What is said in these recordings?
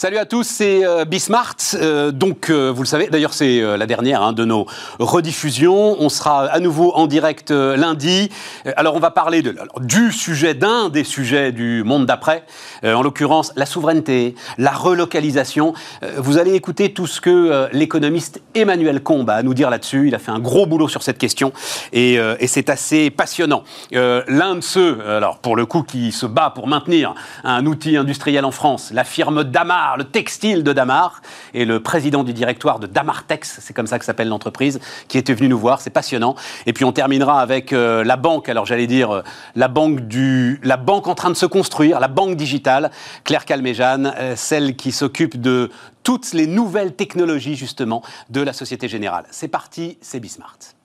Salut à tous, c'est euh, Bismart. Euh, donc, euh, vous le savez, d'ailleurs, c'est la dernière hein, de nos rediffusions. On sera à nouveau en direct lundi. alors, on va parler du sujet, d'un des sujets du monde d'après, en l'occurrence la souveraineté, la relocalisation. vous allez écouter tout ce que l'économiste Emmanuel Combe a à nous dire là-dessus. Il a fait un gros boulot sur cette question et, et c'est assez passionnant. L'un de ceux, alors pour le coup, qui se bat pour maintenir un outil industriel en France, la firme Damar, le textile de Damar, et le président du directoire de Damartex, c'est comme ça que s'appelle l'entreprise, qui était venu nous voir, c'est passionnant. Et puis on terminera avec euh, la banque, alors j'allais dire euh, la banque du, la banque en train de se construire, la banque digitale, Claire Calméjeanne, euh, celle qui s'occupe de toutes les nouvelles technologies justement de la Société Générale. C'est parti, c'est Bismart.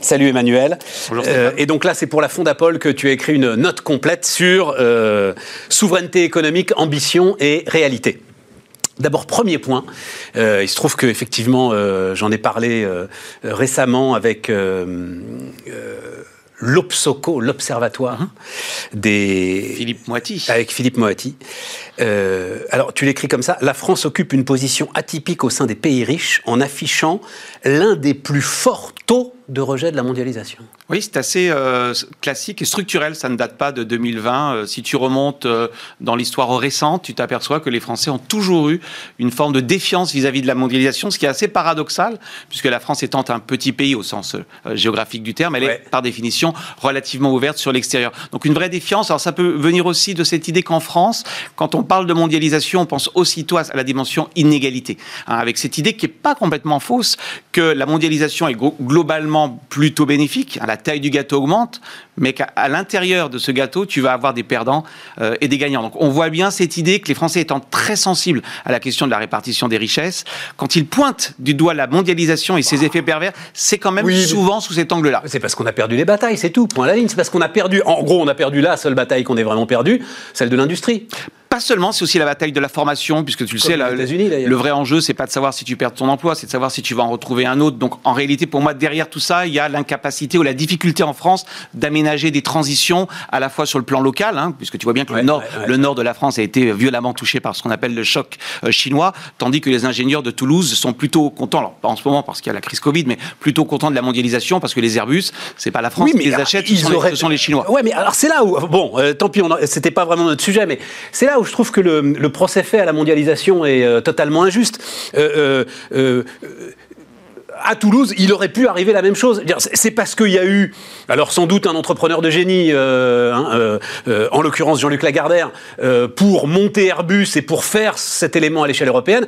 Salut Emmanuel. Euh, et donc là, c'est pour la Fondapol que tu as écrit une note complète sur euh, souveraineté économique, ambition et réalité. D'abord, premier point, euh, il se trouve qu'effectivement, j'en ai parlé récemment avec l'OPSOCO, l'Observatoire mhm. des... Philippe Moati. Avec Philippe Moati. alors, tu l'écris comme ça, la France occupe une position atypique au sein des pays riches en affichant l'un des plus forts taux de rejet de la mondialisation. Oui, c'est assez euh, classique et structurel. Ça ne date pas de 2020. Euh, si tu remontes euh, dans l'histoire récente, tu t'aperçois que les Français ont toujours eu une forme de défiance vis-à-vis de la mondialisation, ce qui est assez paradoxal, puisque la France étant un petit pays au sens géographique du terme, elle est par définition relativement ouverte sur l'extérieur. Donc une vraie défiance. Alors ça peut venir aussi de cette idée qu'en France, quand on parle de mondialisation, on pense aussitôt à la dimension inégalité, hein, avec cette idée qui n'est pas complètement fausse que la mondialisation est globalement plutôt bénéfique. Hein, la taille du gâteau augmente, mais qu'à l'intérieur de ce gâteau, tu vas avoir des perdants euh, et des gagnants. Donc on voit bien cette idée que les Français étant très sensibles à la question de la répartition des richesses, quand ils pointent du doigt la mondialisation et ses effets pervers, c'est quand même souvent sous cet angle-là. C'est parce qu'on a perdu les batailles, c'est tout, point à la ligne. C'est parce qu'on a perdu, en gros, on a perdu la seule bataille qu'on ait vraiment perdue, celle de l'industrie. Pas seulement, c'est aussi la bataille de la formation, puisque tu le sais, le vrai enjeu, c'est pas de savoir si tu perds ton emploi, c'est de savoir si tu vas en retrouver un autre. Donc, en réalité, pour moi, derrière tout ça, il y a l'incapacité ou la difficulté en France d'aménager des transitions à la fois sur le plan local, hein, puisque tu vois bien que le nord, le nord de la France a été violemment touché par ce qu'on appelle le choc euh, chinois, tandis que les ingénieurs de Toulouse sont plutôt contents, alors pas en ce moment parce qu'il y a la crise Covid, mais plutôt contents de la mondialisation parce que les Airbus, c'est pas la France qui les achète, ils ce sont les Chinois. Ouais, mais alors c'est là où, bon, euh, tant pis, c'était pas vraiment notre sujet, mais c'est là où je trouve que le procès fait à la mondialisation est euh, totalement injuste. Euh, euh, à Toulouse, il aurait pu arriver la même chose. C'est parce qu'il y a eu, alors sans doute un entrepreneur de génie, hein, en l'occurrence Jean-Luc Lagardère, pour monter Airbus et pour faire cet élément à l'échelle européenne,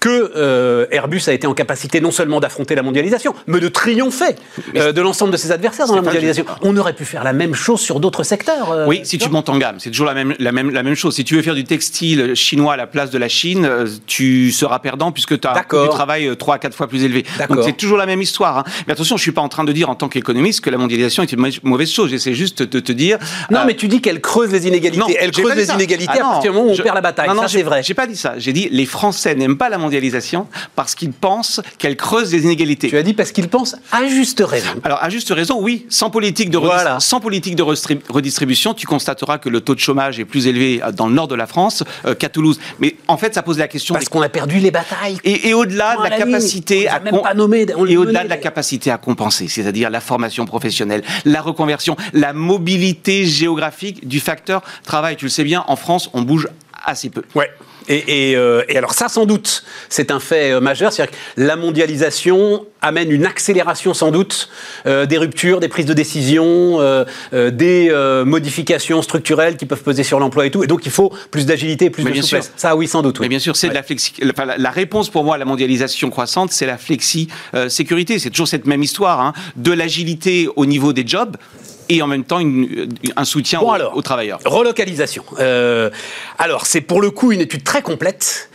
que euh, Airbus a été en capacité non seulement d'affronter la mondialisation, mais de triompher euh, de l'ensemble de ses adversaires dans la mondialisation. On aurait pu faire la même chose sur d'autres secteurs. Euh, oui, si tu montes en gamme, c'est toujours la même, la, même, la même chose. Si tu veux faire du textile chinois à la place de la Chine, tu seras perdant puisque tu as un du travail 3 à 4 fois plus élevé. Donc c'est toujours la même histoire. Hein. Mais attention, je suis pas en train de dire en tant qu'économiste que la mondialisation est une mauvaise chose. J'essaie juste de te dire. Non, mais tu dis qu'elle creuse les inégalités. elle creuse les inégalités ah à partir du moment où on perd la bataille. Non, non, c'est vrai. J'ai pas dit ça. J'ai dit les Français n'aiment pas la mondialisation parce qu'ils pensent qu'elle creuse les inégalités. Tu as dit parce qu'ils pensent à juste raison. Alors à juste raison, oui. Sans politique de, sans politique de redistribution, tu constateras que le taux de chômage est plus élevé dans le nord de la France euh, qu'à Toulouse. Mais en fait, ça pose la question parce qu'on a perdu les batailles. Et, au-delà de la, capacité à même pas nommé, et au-delà de la capacité à compenser, c'est-à-dire la formation professionnelle, la reconversion, la mobilité géographique du facteur travail. Tu le sais bien, en France, on bouge assez peu. Ouais. Euh, et, alors ça, sans doute, c'est un fait euh, majeur. C'est-à-dire que la mondialisation amène une accélération, sans doute, euh, des ruptures, des prises de décision, des modifications structurelles qui peuvent peser sur l'emploi et tout. Et donc, il faut plus d'agilité, plus de souplesse. Ça, oui, sans doute. Mais bien sûr, c'est de la flexi. la réponse pour moi à la mondialisation croissante, c'est la flexi sécurité. C'est toujours cette même histoire hein, de l'agilité au niveau des jobs et en même temps un soutien aux, travailleurs. Relocalisation. Euh, alors, c'est pour le coup une étude très complète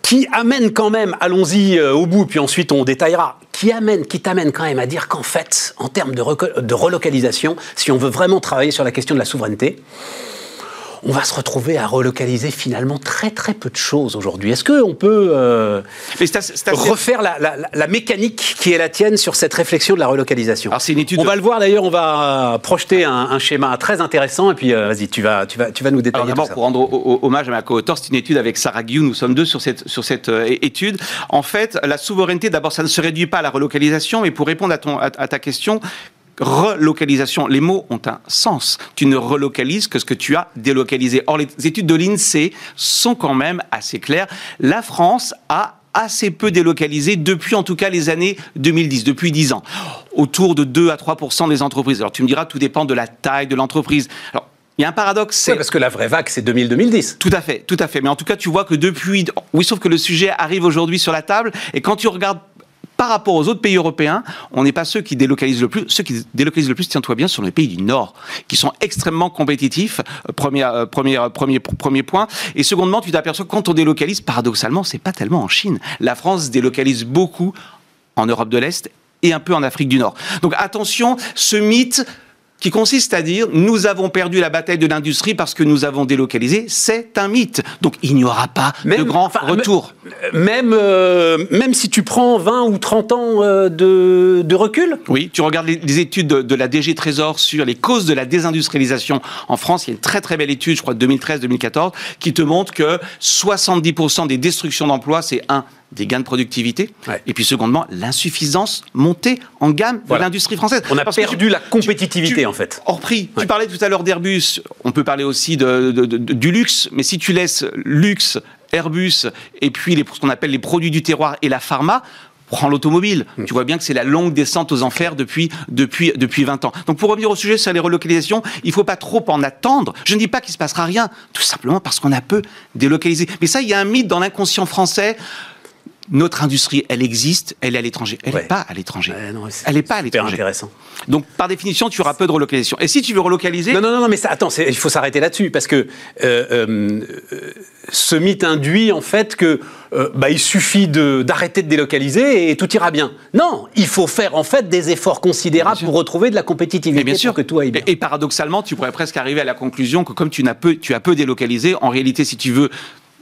qui amène quand même, allons-y euh, au bout, puis ensuite on détaillera, qui amène, qui t'amène quand même à dire qu'en fait, en termes de, de relocalisation, si on veut vraiment travailler sur la question de la souveraineté, on va se retrouver à relocaliser finalement très très peu de choses aujourd'hui. Est-ce qu'on peut euh, refaire la, mécanique qui est la tienne sur cette réflexion de la relocalisation Alors, une étude On va le voir d'ailleurs, on va projeter un, schéma très intéressant et puis euh, vas-y, tu vas, tu, vas, tu vas nous détailler. D'abord, pour rendre hommage à ma co-auteur, c'est une étude avec Sarah Guillou, nous sommes deux sur cette, sur cette euh, étude. En fait, la souveraineté, d'abord, ça ne se réduit pas à la relocalisation, mais pour répondre à, ton, à ta question, relocalisation. Les mots ont un sens. Tu ne relocalises que ce que tu as délocalisé. Or, les études de l'INSEE sont quand même assez claires. La France a assez peu délocalisé depuis en tout cas les années 2010, depuis 10 ans, autour de 2 à 3 des entreprises. Alors tu me diras, tout dépend de la taille de l'entreprise. Alors il y a un paradoxe. c'est parce que la vraie vague, c'est 2000-2010. Tout à fait, tout à fait. Mais en tout cas, tu vois que depuis. Oui, sauf que le sujet arrive aujourd'hui sur la table. Et quand tu regardes par rapport aux autres pays européens, on n'est pas ceux qui délocalisent le plus. Ceux qui délocalisent le plus, tiens-toi bien, sont les pays du Nord, qui sont extrêmement compétitifs. Euh, premier, euh, euh, premier point. Et secondement, tu t'aperçois que quand on délocalise, paradoxalement, c'est pas tellement en Chine. La France délocalise beaucoup en Europe de l'Est et un peu en Afrique du Nord. Donc attention, ce mythe qui consiste à dire nous avons perdu la bataille de l'industrie parce que nous avons délocalisé, c'est un mythe. Donc il n'y aura pas de grand retour. Même, euh, même si tu prends 20 ou 30 ans euh, de, de, recul? Oui, tu regardes les, études de, la DG Trésor sur les causes de la désindustrialisation en France. Il y a une très très belle étude, je crois, de 2013-2014, qui te montre que 70% des destructions d'emplois, c'est un des gains de productivité, et puis secondement, l'insuffisance montée en gamme de l'industrie française. On a perdu la compétitivité, en fait. Hors prix. Tu parlais tout à l'heure d'Airbus, on peut parler aussi de, du luxe, mais si tu laisses luxe, Airbus, et puis les, ce qu'on appelle les produits du terroir et la pharma, prends l'automobile. Mm. Tu vois bien que c'est la longue descente aux enfers depuis, depuis, depuis 20 ans. Donc pour revenir au sujet sur les relocalisations, il ne faut pas trop en attendre. Je ne dis pas qu'il ne se passera rien, tout simplement parce qu'on a peu délocalisé. Mais ça, il y a un mythe dans l'inconscient français notre industrie, elle existe, elle est à l'étranger. Elle n'est pas à l'étranger. elle n'est pas à l'étranger. intéressant. Donc, par définition, tu auras peu de relocalisation. Et si tu veux relocaliser... Non, non, non, mais ça, attends, il faut s'arrêter là-dessus, parce que euh, euh, ce mythe induit, en fait, que euh, bah, il suffit d'arrêter de, délocaliser et tout ira bien. Non, il faut faire, en fait, des efforts considérables pour retrouver de la compétitivité bien sûr. que tout aille bien. Et, paradoxalement, tu pourrais presque arriver à la conclusion que comme tu, as peu, tu as peu délocalisé, en réalité, si tu veux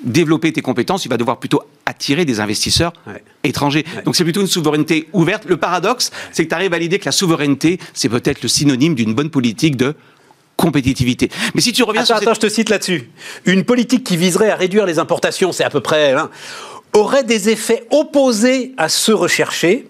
développer tes compétences, tu vas devoir plutôt attirer des investisseurs étrangers. Donc c'est plutôt une souveraineté ouverte. Le paradoxe, c'est que tu arrives à l'idée que la souveraineté, c'est peut-être le synonyme d'une bonne politique de compétitivité. Mais si tu reviens attends, sur attends, je te cite là-dessus. Une politique qui viserait à réduire les importations, c'est à peu près, hein, aurait des effets opposés à ceux recherchés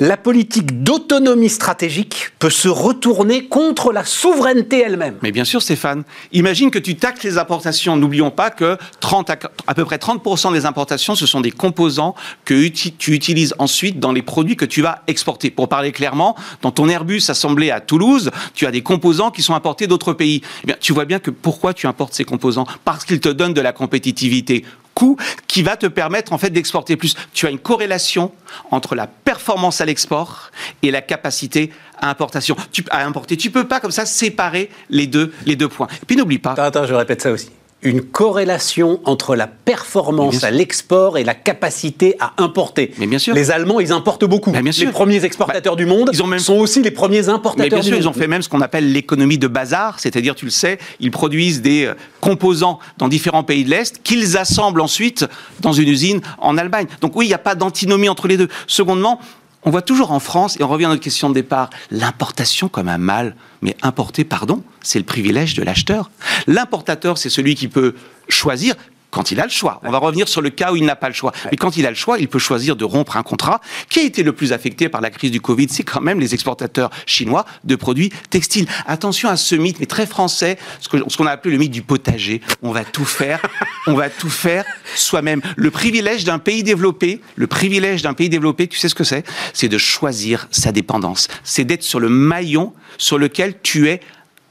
la politique d'autonomie stratégique peut se retourner contre la souveraineté elle-même. Mais bien sûr, Stéphane. Imagine que tu taxes les importations. N'oublions pas que 30 à, peu près 30% des importations, ce sont des composants que tu utilises ensuite dans les produits que tu vas exporter. Pour parler clairement, dans ton Airbus assemblé à Toulouse, tu as des composants qui sont importés d'autres pays. Eh bien, tu vois bien que pourquoi tu importes ces composants? Parce qu'ils te donnent de la compétitivité coût qui va te permettre en fait d'exporter plus. Tu as une corrélation entre la performance à l'export et la capacité à importation. Tu, à importer. Tu peux pas comme ça séparer les deux, les deux points. Et puis n'oublie pas. Attends, attends, je répète ça aussi une corrélation entre la performance à l'export et la capacité à importer. Mais bien sûr. Les Allemands, ils importent beaucoup. bien sûr. Les premiers exportateurs bah, du monde ils ont même... sont aussi les premiers importateurs Mais bien sûr, Ils ont fait même ce qu'on appelle l'économie de bazar, c'est-à-dire, tu le sais, ils produisent des euh, composants dans différents pays de l'Est qu'ils assemblent ensuite dans une usine en Allemagne. Donc oui, il n'y a pas d'antinomie entre les deux. Secondement, on voit toujours en France, et on revient à notre question de départ, l'importation comme un mal. Mais importer, pardon, c'est le privilège de l'acheteur. L'importateur, c'est celui qui peut choisir quand il a le choix. On va revenir sur le cas où il n'a pas le choix. Mais quand il a le choix, il peut choisir de rompre un contrat. Qui a été le plus affecté par la crise du Covid? C'est quand même les exportateurs chinois de produits textiles. Attention à ce mythe, mais très français, ce qu'on a appelé le mythe du potager. On va tout faire, on va tout faire soi-même. Le privilège d'un pays développé, le privilège d'un pays développé, tu sais ce que c'est? C'est de choisir sa dépendance. C'est d'être sur le maillon sur lequel tu es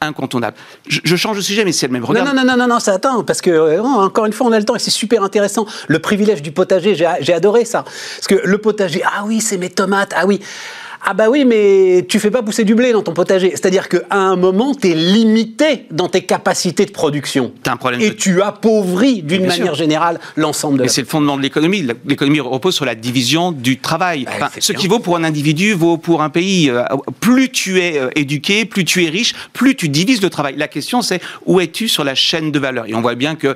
incontournable. Je, change de sujet, mais c'est le même. Regarde. Non, non, non, non, non, ça attend, parce que, euh, encore une fois, on a le temps et c'est super intéressant. Le privilège du potager, j'ai adoré ça. Parce que le potager, ah oui, c'est mes tomates, ah oui. Ah bah oui, mais tu fais pas pousser du blé dans ton potager. C'est-à-dire qu'à un moment, tu es limité dans tes capacités de production. As un problème et de... tu appauvris d'une manière sûr. générale l'ensemble de Et la... c'est le fondement de l'économie. L'économie repose sur la division du travail. Bah, Enfin, ce bien. qui vaut pour un individu vaut pour un pays. Euh, Plus tu es euh, éduqué, plus tu es riche, plus tu divises le travail. La question, c'est où es-tu sur la chaîne de valeur? Et on voit bien que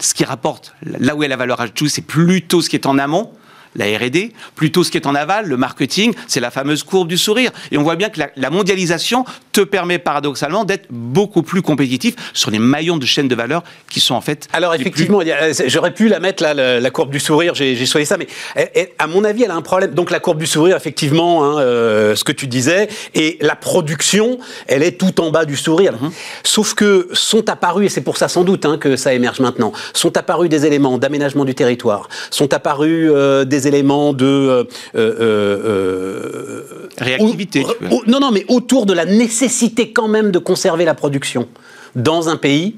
ce qui rapporte, là où est la valeur ajoutée, c'est plutôt ce qui est en amont la R&D, plutôt ce qui est en aval, le marketing, c'est la fameuse courbe du sourire. Et on voit bien que la, la mondialisation te permet paradoxalement d'être beaucoup plus compétitif sur les maillons de chaîne de valeur qui sont en fait. Alors plus- effectivement, a- j'aurais pu la mettre là, la, la courbe du sourire, j'ai choisi ça, mais elle- elle- à mon avis, elle a un problème. Donc la courbe du sourire, effectivement, hein, euh, ce que tu disais, et la production, elle est tout en bas du sourire. Mhm. Sauf que sont apparus, et c'est pour ça sans doute hein, que ça émerge maintenant, sont apparus des éléments d'aménagement du territoire, sont apparus euh, des éléments de euh, euh, euh, Réactivité, non, non, mais autour de la nécessité quand même de conserver la production dans un pays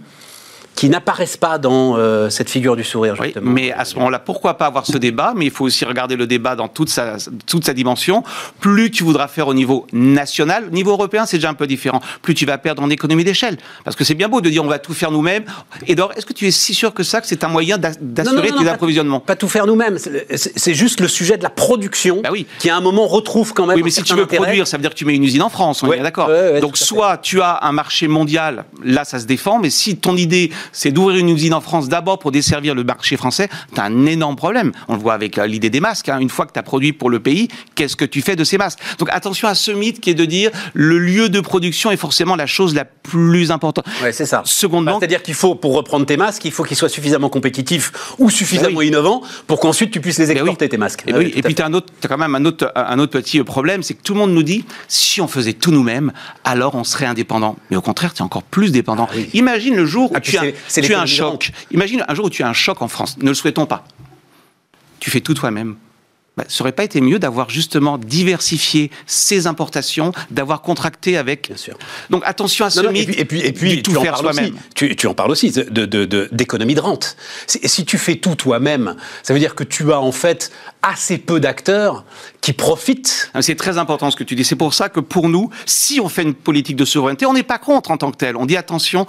qui n'apparaissent pas dans euh, cette figure du sourire, Oui, justement. mais à ce moment-là, pourquoi pas avoir ce débat? Mais il faut aussi regarder le débat dans toute sa, toute sa dimension. Plus tu voudras faire au niveau national, au niveau européen, c'est déjà un peu différent. Plus tu vas perdre en économie d'échelle. Parce que c'est bien beau de dire on va tout faire nous-mêmes. Et d'or, est-ce que tu es si sûr que ça, que c'est un moyen d'assurer tes approvisionnements? Pas tout faire nous-mêmes. C'est juste le sujet de la production Bah oui. qui, à un moment, retrouve quand même. Oui, mais si tu veux intérêt. produire, ça veut dire que tu mets une usine en France, on est Ouais, bien d'accord. ouais, ouais, Donc soit tu as un marché mondial, là ça se défend, mais si ton idée c'est d'ouvrir une usine en France d'abord pour desservir le marché français, tu as un énorme problème. On le voit avec euh, l'idée des masques. hein. Une fois que tu as produit pour le pays, qu'est-ce que tu fais de ces masques? Donc attention à ce mythe qui est de dire le lieu de production est forcément la chose la plus importante. Ouais, c'est ça. Secondement, Bah, C'est-à-dire qu'il faut, pour reprendre tes masques, il faut qu'ils soient suffisamment compétitifs ou suffisamment Bah oui. innovants pour qu'ensuite tu puisses les oui. exporter, tes masques. Et, oui, puis tu as, quand même un autre, un autre petit problème, c'est que tout le monde nous dit si on faisait tout nous-mêmes, alors on serait indépendant. Mais au contraire, tu es encore plus dépendant. Ah. Imagine le jour où Ah, puis tu as, tu as un choc. Imagine un jour où tu as un choc en France. Ne le souhaitons pas. Tu fais tout toi-même. Bah, ça aurait pas été mieux d'avoir justement diversifié ses importations, d'avoir contracté avec. Bien sûr. Donc attention à ce Non, non, et mythe. puis, et puis, et puis tout tu en faire parles soi-même. aussi. Tu, tu en parles aussi de- de- de- d'économie de, rente. Si, si tu fais tout toi-même, ça veut dire que tu as en fait assez peu d'acteurs qui profitent. Ah, C'est très important ce que tu dis. C'est pour ça que pour nous, si on fait une politique de souveraineté, on n'est pas contre en tant que tel. On dit attention,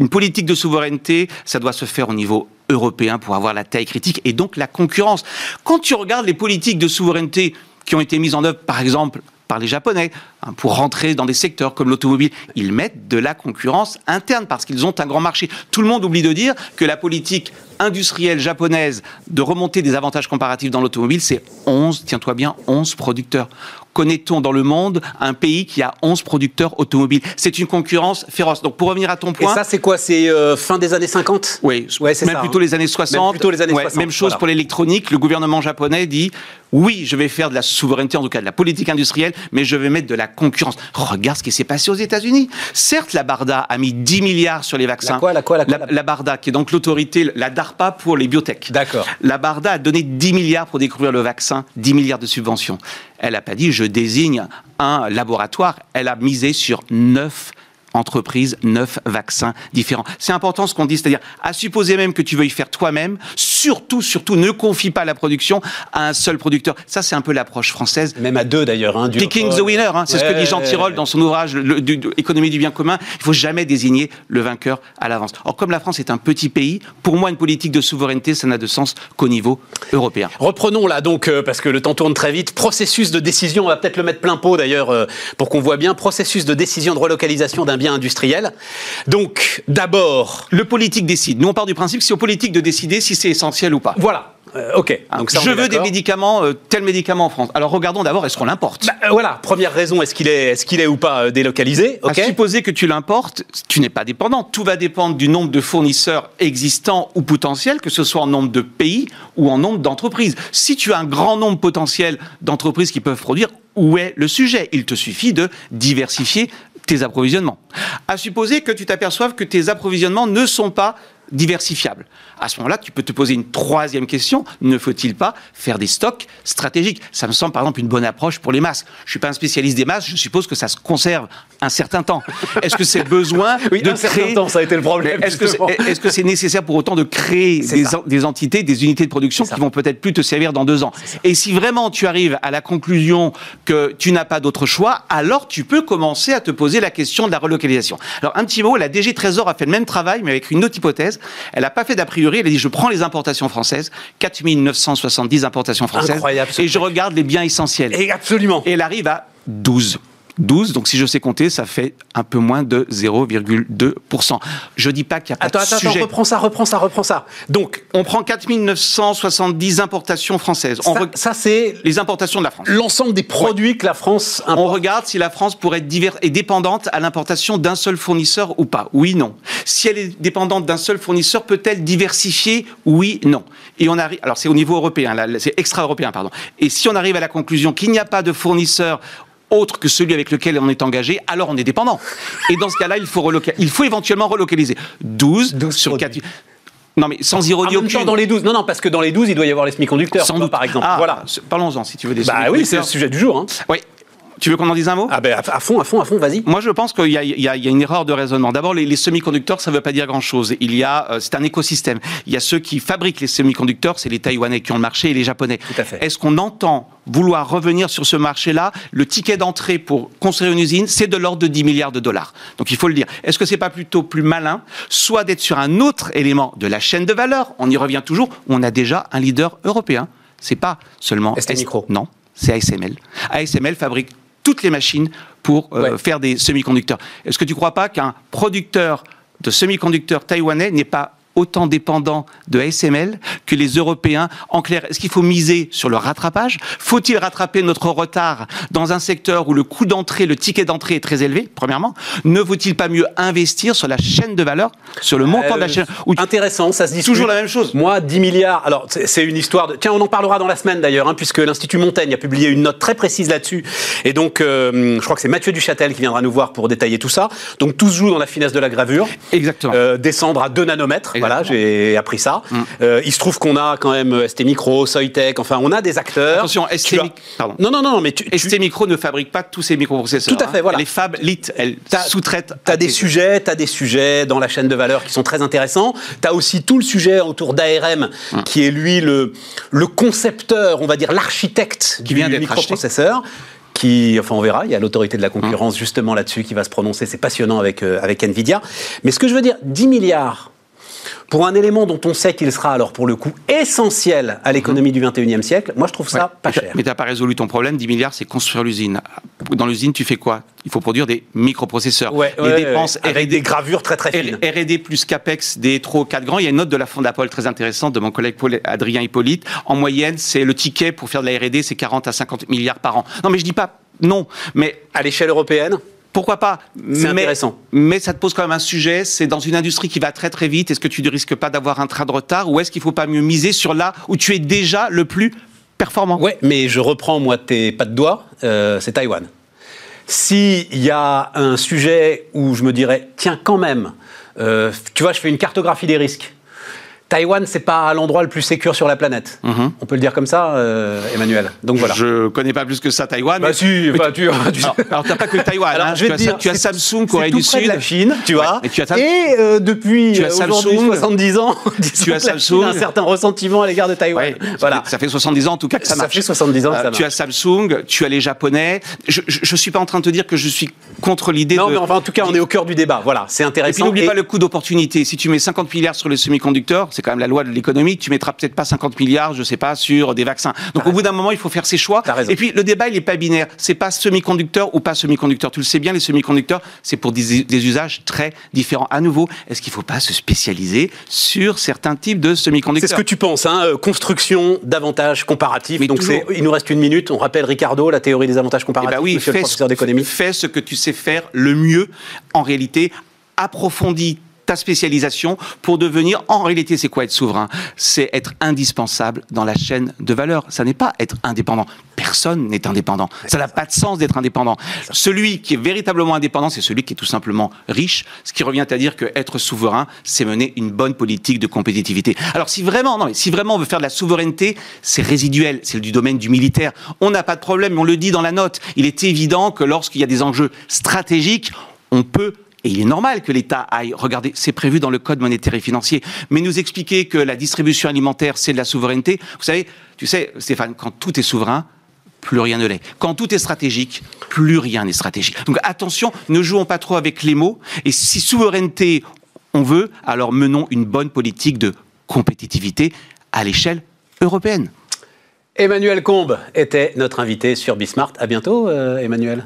une politique de souveraineté, ça doit se faire au niveau européen pour avoir la taille critique et donc la concurrence. Quand tu regardes les politiques de souveraineté qui ont été mises en œuvre, par exemple, par les Japonais, pour rentrer dans des secteurs comme l'automobile, ils mettent de la concurrence interne parce qu'ils ont un grand marché. Tout le monde oublie de dire que la politique industrielle japonaise de remonter des avantages comparatifs dans l'automobile, c'est 11, tiens-toi bien, 11 producteurs. Connaît-on dans le monde un pays qui a 11 producteurs automobiles? C'est une concurrence féroce. Donc pour revenir à ton Et point, ça, c'est quoi? C'est euh, fin des années 50 oui, Ouais, c'est même ça, plutôt hein. les années 60. Même plutôt les années Ouais, 60, Même chose voilà. pour l'électronique. Le gouvernement japonais dit oui, je vais faire de la souveraineté, en tout cas de la politique industrielle, mais je vais mettre de la concurrence. Regarde ce qui s'est passé aux États-Unis. Certes, la Barda a mis 10 milliards sur les vaccins. La quoi, la quoi, la quoi, La, la- la Barda, qui est donc l'autorité, la DARPA pour les biotech. D'accord. La Barda a donné 10 milliards pour découvrir le vaccin, 10 milliards de subventions. Elle n'a pas dit je désigne un laboratoire. Elle a misé sur 9 entreprises, 9 vaccins différents. C'est important ce qu'on dit, c'est-à-dire à supposer même que tu veuilles faire toi-même, surtout, surtout, ne confie pas la production à un seul producteur. Ça, c'est un peu l'approche française. Même à deux d'ailleurs. Hein, Picking the winner, hein, c'est ce que dit Jean Ouais. Tirole dans son ouvrage le- du- du- Économie du bien commun. Il faut jamais désigner le vainqueur à l'avance. Or, comme la France est un petit pays, pour moi, une politique de souveraineté, ça n'a de sens qu'au niveau européen. Reprenons là donc, euh, parce que le temps tourne très vite, processus de décision, on va peut-être le mettre plein pot d'ailleurs euh, pour qu'on voit bien, processus de décision de relocalisation d'un bien industriel. Donc d'abord, Le politique décide. Nous, on part du principe que c'est au politique de décider si c'est essentiel ou pas. voilà, Euh, ok. Donc ça, on je veux des médicaments, euh, tel médicament en France. Alors regardons d'abord, est-ce qu'on l'importe? Bah, euh, voilà, première raison, est-ce qu'il est, est, qu'il est ou pas délocalisé? Ok. À supposer que tu l'importes, tu n'es pas dépendant. Tout va dépendre du nombre de fournisseurs existants ou potentiels, que ce soit en nombre de pays ou en nombre d'entreprises. Si tu as un grand nombre potentiel d'entreprises qui peuvent produire, où est le sujet? Il te suffit de diversifier approvisionnements. À supposer que tu t'aperçoives que tes approvisionnements ne sont pas diversifiable. À ce moment-là, tu peux te poser une troisième question. Ne faut-il pas faire des stocks stratégiques? Ça me semble par exemple une bonne approche pour les masques. Je suis pas un spécialiste des masques, je suppose que ça se conserve un certain temps. Est-ce que c'est besoin oui, de un créer... certain temps, ça a été le problème. Est-ce que c'est est -ce c'est nécessaire pour autant de créer des, des, entités, des unités de production qui vont peut-être plus te servir dans deux ans? Et si vraiment tu arrives à la conclusion que tu n'as pas d'autre choix, alors tu peux commencer à te poser la question de la relocalisation. Alors un petit mot, la DG Trésor a fait le même travail, mais avec une autre hypothèse. Elle n'a pas fait d'a priori, elle a dit je prends les importations françaises, 4970 importations françaises, Incroyable, et je regarde les biens essentiels. Et absolument. Et elle arrive à 12. 12, donc si je sais compter, ça fait un peu moins de 0,2%. Je dis pas qu'il n'y a pas attends, de attends, sujet. Attends, reprends ça, reprends ça, reprends ça. Donc, on prend 4970 importations françaises. Ça, re... ça c'est les importations de la France. L'ensemble des produits ouais. que la France importe. On regarde si la France pourrait être divers et dépendante à l'importation d'un seul fournisseur ou pas. Oui, non. Si elle est dépendante d'un seul fournisseur, peut-elle diversifier? Oui, non. Et on arrive. Alors c'est au niveau européen, c'est extra-européen, pardon. Et si on arrive à la conclusion qu'il n'y a pas de fournisseur autre que celui avec lequel on est engagé, alors on est dépendant. Et dans ce cas-là, il faut, il faut éventuellement relocaliser. 12, 12 sur 4. Non, mais sans ironie en même temps, dans les 12. Non, non, parce que dans les 12, il doit y avoir les semi-conducteurs, par exemple. Ah, voilà. Parlons-en, si tu veux, des Bah oui, c'est le sujet du jour. Hein. Oui. Tu veux qu'on en dise un mot Ah ben à fond, à fond, à fond, vas-y. Moi, je pense qu'il y, y, y, a une erreur de raisonnement. D'abord, les, les semi-conducteurs, ça ne veut pas dire grand-chose. Il y a, euh, c'est un écosystème. Il y a ceux qui fabriquent les semi-conducteurs, c'est les Taïwanais qui ont le marché et les Japonais. Tout à fait. Est-ce qu'on entend vouloir revenir sur ce marché-là? Le ticket d'entrée pour construire une usine, c'est de l'ordre de 10 milliards de dollars. Donc, il faut le dire. Est-ce que c'est pas plutôt plus malin, soit d'être sur un autre élément de la chaîne de valeur? On y revient toujours. On a déjà un leader européen. C'est pas seulement ST Micro. Non, c'est ASML. ASML fabrique toutes les machines pour euh, Ouais. faire des semi-conducteurs. Est-ce que tu ne crois pas qu'un producteur de semi-conducteurs taïwanais n'est pas autant dépendant de ASML que les Européens. En clair, est-ce qu'il faut miser sur le rattrapage? Faut-il rattraper notre retard dans un secteur où le coût d'entrée, le ticket d'entrée est très élevé, premièrement? Ne vaut-il pas mieux investir sur la chaîne de valeur, sur le montant de la Euh, chaîne où Intéressant, ça se discute. Toujours la même chose. Moi, 10 milliards. Alors, c'est c'est une histoire de. Tiens, on en parlera dans la semaine d'ailleurs, hein, puisque l'Institut Montaigne a publié une note très précise là-dessus. Et donc, euh, je crois que c'est Mathieu Duchâtel qui viendra nous voir pour détailler tout ça. Donc, tout se joue dans la finesse de la gravure. Exactement. Euh, descendre à 2 nanomètres. Voilà, j'ai appris ça. Euh, il se trouve qu'on a quand même ST Micro, Soitec, enfin, on a des acteurs. Attention, ST as- Mic- pardon. Non, non, non, mais tu. ST Micro ne fabrique pas tous ces microprocesseurs. Tout à fait, voilà. Les fab lit, elles sous-traitent. T'as des sujets, t'as des sujets dans la chaîne de valeur qui sont très intéressants. T'as aussi tout le sujet autour d'ARM, Hum. qui est lui le, le concepteur, on va dire l'architecte Qui du vient microprocesseur. Qui, enfin, on verra. Il y a l'autorité de la concurrence justement là-dessus qui va se prononcer. C'est passionnant avec euh, avec Nvidia. Mais ce que je veux dire, 10 milliards pour un élément dont on sait qu'il sera alors pour le coup essentiel à l'économie du 21e siècle. Moi, je trouve ça. Ouais. pas cher. Mais tu n'as pas résolu ton problème. 10 milliards, c'est construire l'usine. Dans l'usine, tu fais quoi? Il faut produire des microprocesseurs. Ouais, les ouais, dépenses avec des gravures très très fines. R&D plus CAPEX des trop 4 grands. Il y a une note de la Fondapol très intéressante de mon collègue Paul- Adrien Hippolyte. En moyenne, c'est le ticket pour faire de la R&D, c'est 40 à 50 milliards par an. Non, mais je dis pas non. Mais À l'échelle européenne, pourquoi pas C'est mais, intéressant. Mais ça te pose quand même un sujet. C'est dans une industrie qui va très très vite. Est-ce que tu ne risques pas d'avoir un train de retard ou est-ce qu'il faut pas mieux miser sur là où tu es déjà le plus performant? Ouais, mais je reprends moi tes pas de doigts, euh, c'est Taïwan. S'il y a un sujet où je me dirais, tiens, quand même, euh, tu vois, je fais une cartographie des risques. Taïwan, c'est pas l'endroit le plus sécure sur la planète. On peut le dire comme ça, euh, Emmanuel. Donc voilà. Je connais pas plus que ça Taïwan. Bah mais- si, mais bah, tu- tu- tu- Alors, alors, t'as pas que Taïwan. Alors, hein. je vais tu, as, dire, tu as Samsung, Corée du près Sud. de la Chine, tu vois. et tu as Sam- Et euh, depuis Tu as euh, aujourd'hui Samsung. 70 ans, Tu as Samsung. un certain ressentiment à l'égard de Taïwan. Ouais, voilà. Ça fait 70 ans en tout cas que ça, Ça marche. fait 70 ans que ça Euh, Tu as marche. Samsung, tu as les Japonais. Je, je, je suis pas en train de te dire que je suis contre l'idée Non, de. mais enfin, en tout cas, on est au cœur du débat. Voilà, c'est Et intéressant. puis n'oublie Et- pas le coût d'opportunité. Si tu mets 50 milliards sur les semi-conducteurs, c'est quand même la loi de l'économie, tu mettras peut-être pas 50 milliards, je sais pas, sur des vaccins. Donc au bout d'un moment, il faut faire ses choix. Et puis le débat, il est pas binaire. C'est pas semi-conducteur ou pas semi-conducteur. Tu le sais bien, les semi-conducteurs, c'est pour des, des usages très différents. À nouveau, est-ce qu'il faut pas se spécialiser sur certains types de C'est semi-conducteurs ce que tu penses, hein, euh, construction d'avantages comparatifs. Mais Donc toujours. c'est, il nous reste une minute. On rappelle Ricardo, la théorie des avantages Eh comparatifs. ben oui, monsieur le professeur ce, d'économie. fais ce que tu sais faire le mieux. En réalité, approfondis ta spécialisation pour devenir, en réalité, c'est quoi être souverain? C'est être indispensable dans la chaîne de valeur. Ça n'est pas être indépendant. Personne n'est indépendant. Ça n'a pas de sens d'être indépendant. Celui qui est véritablement indépendant, c'est celui qui est tout simplement riche, ce qui revient à dire que être souverain, c'est mener une bonne politique de compétitivité. Alors si vraiment, non, si vraiment on veut faire de la souveraineté, c'est résiduel, c'est du domaine du militaire. On n'a pas de problème, on le dit dans la note. Il est évident que lorsqu'il y a des enjeux stratégiques, on peut et il est normal que l'État aille regarder, c'est prévu dans le code monétaire et financier, mais nous expliquer que la distribution alimentaire, c'est de la souveraineté. Vous savez, tu sais, Stéphane, quand tout est souverain, plus rien ne l'est. Quand tout est stratégique, plus rien n'est stratégique. Donc attention, ne jouons pas trop avec les mots. Et si souveraineté on veut, alors menons une bonne politique de compétitivité à l'échelle européenne. Emmanuel Combe était notre invité sur Bismart. À bientôt, euh, Emmanuel.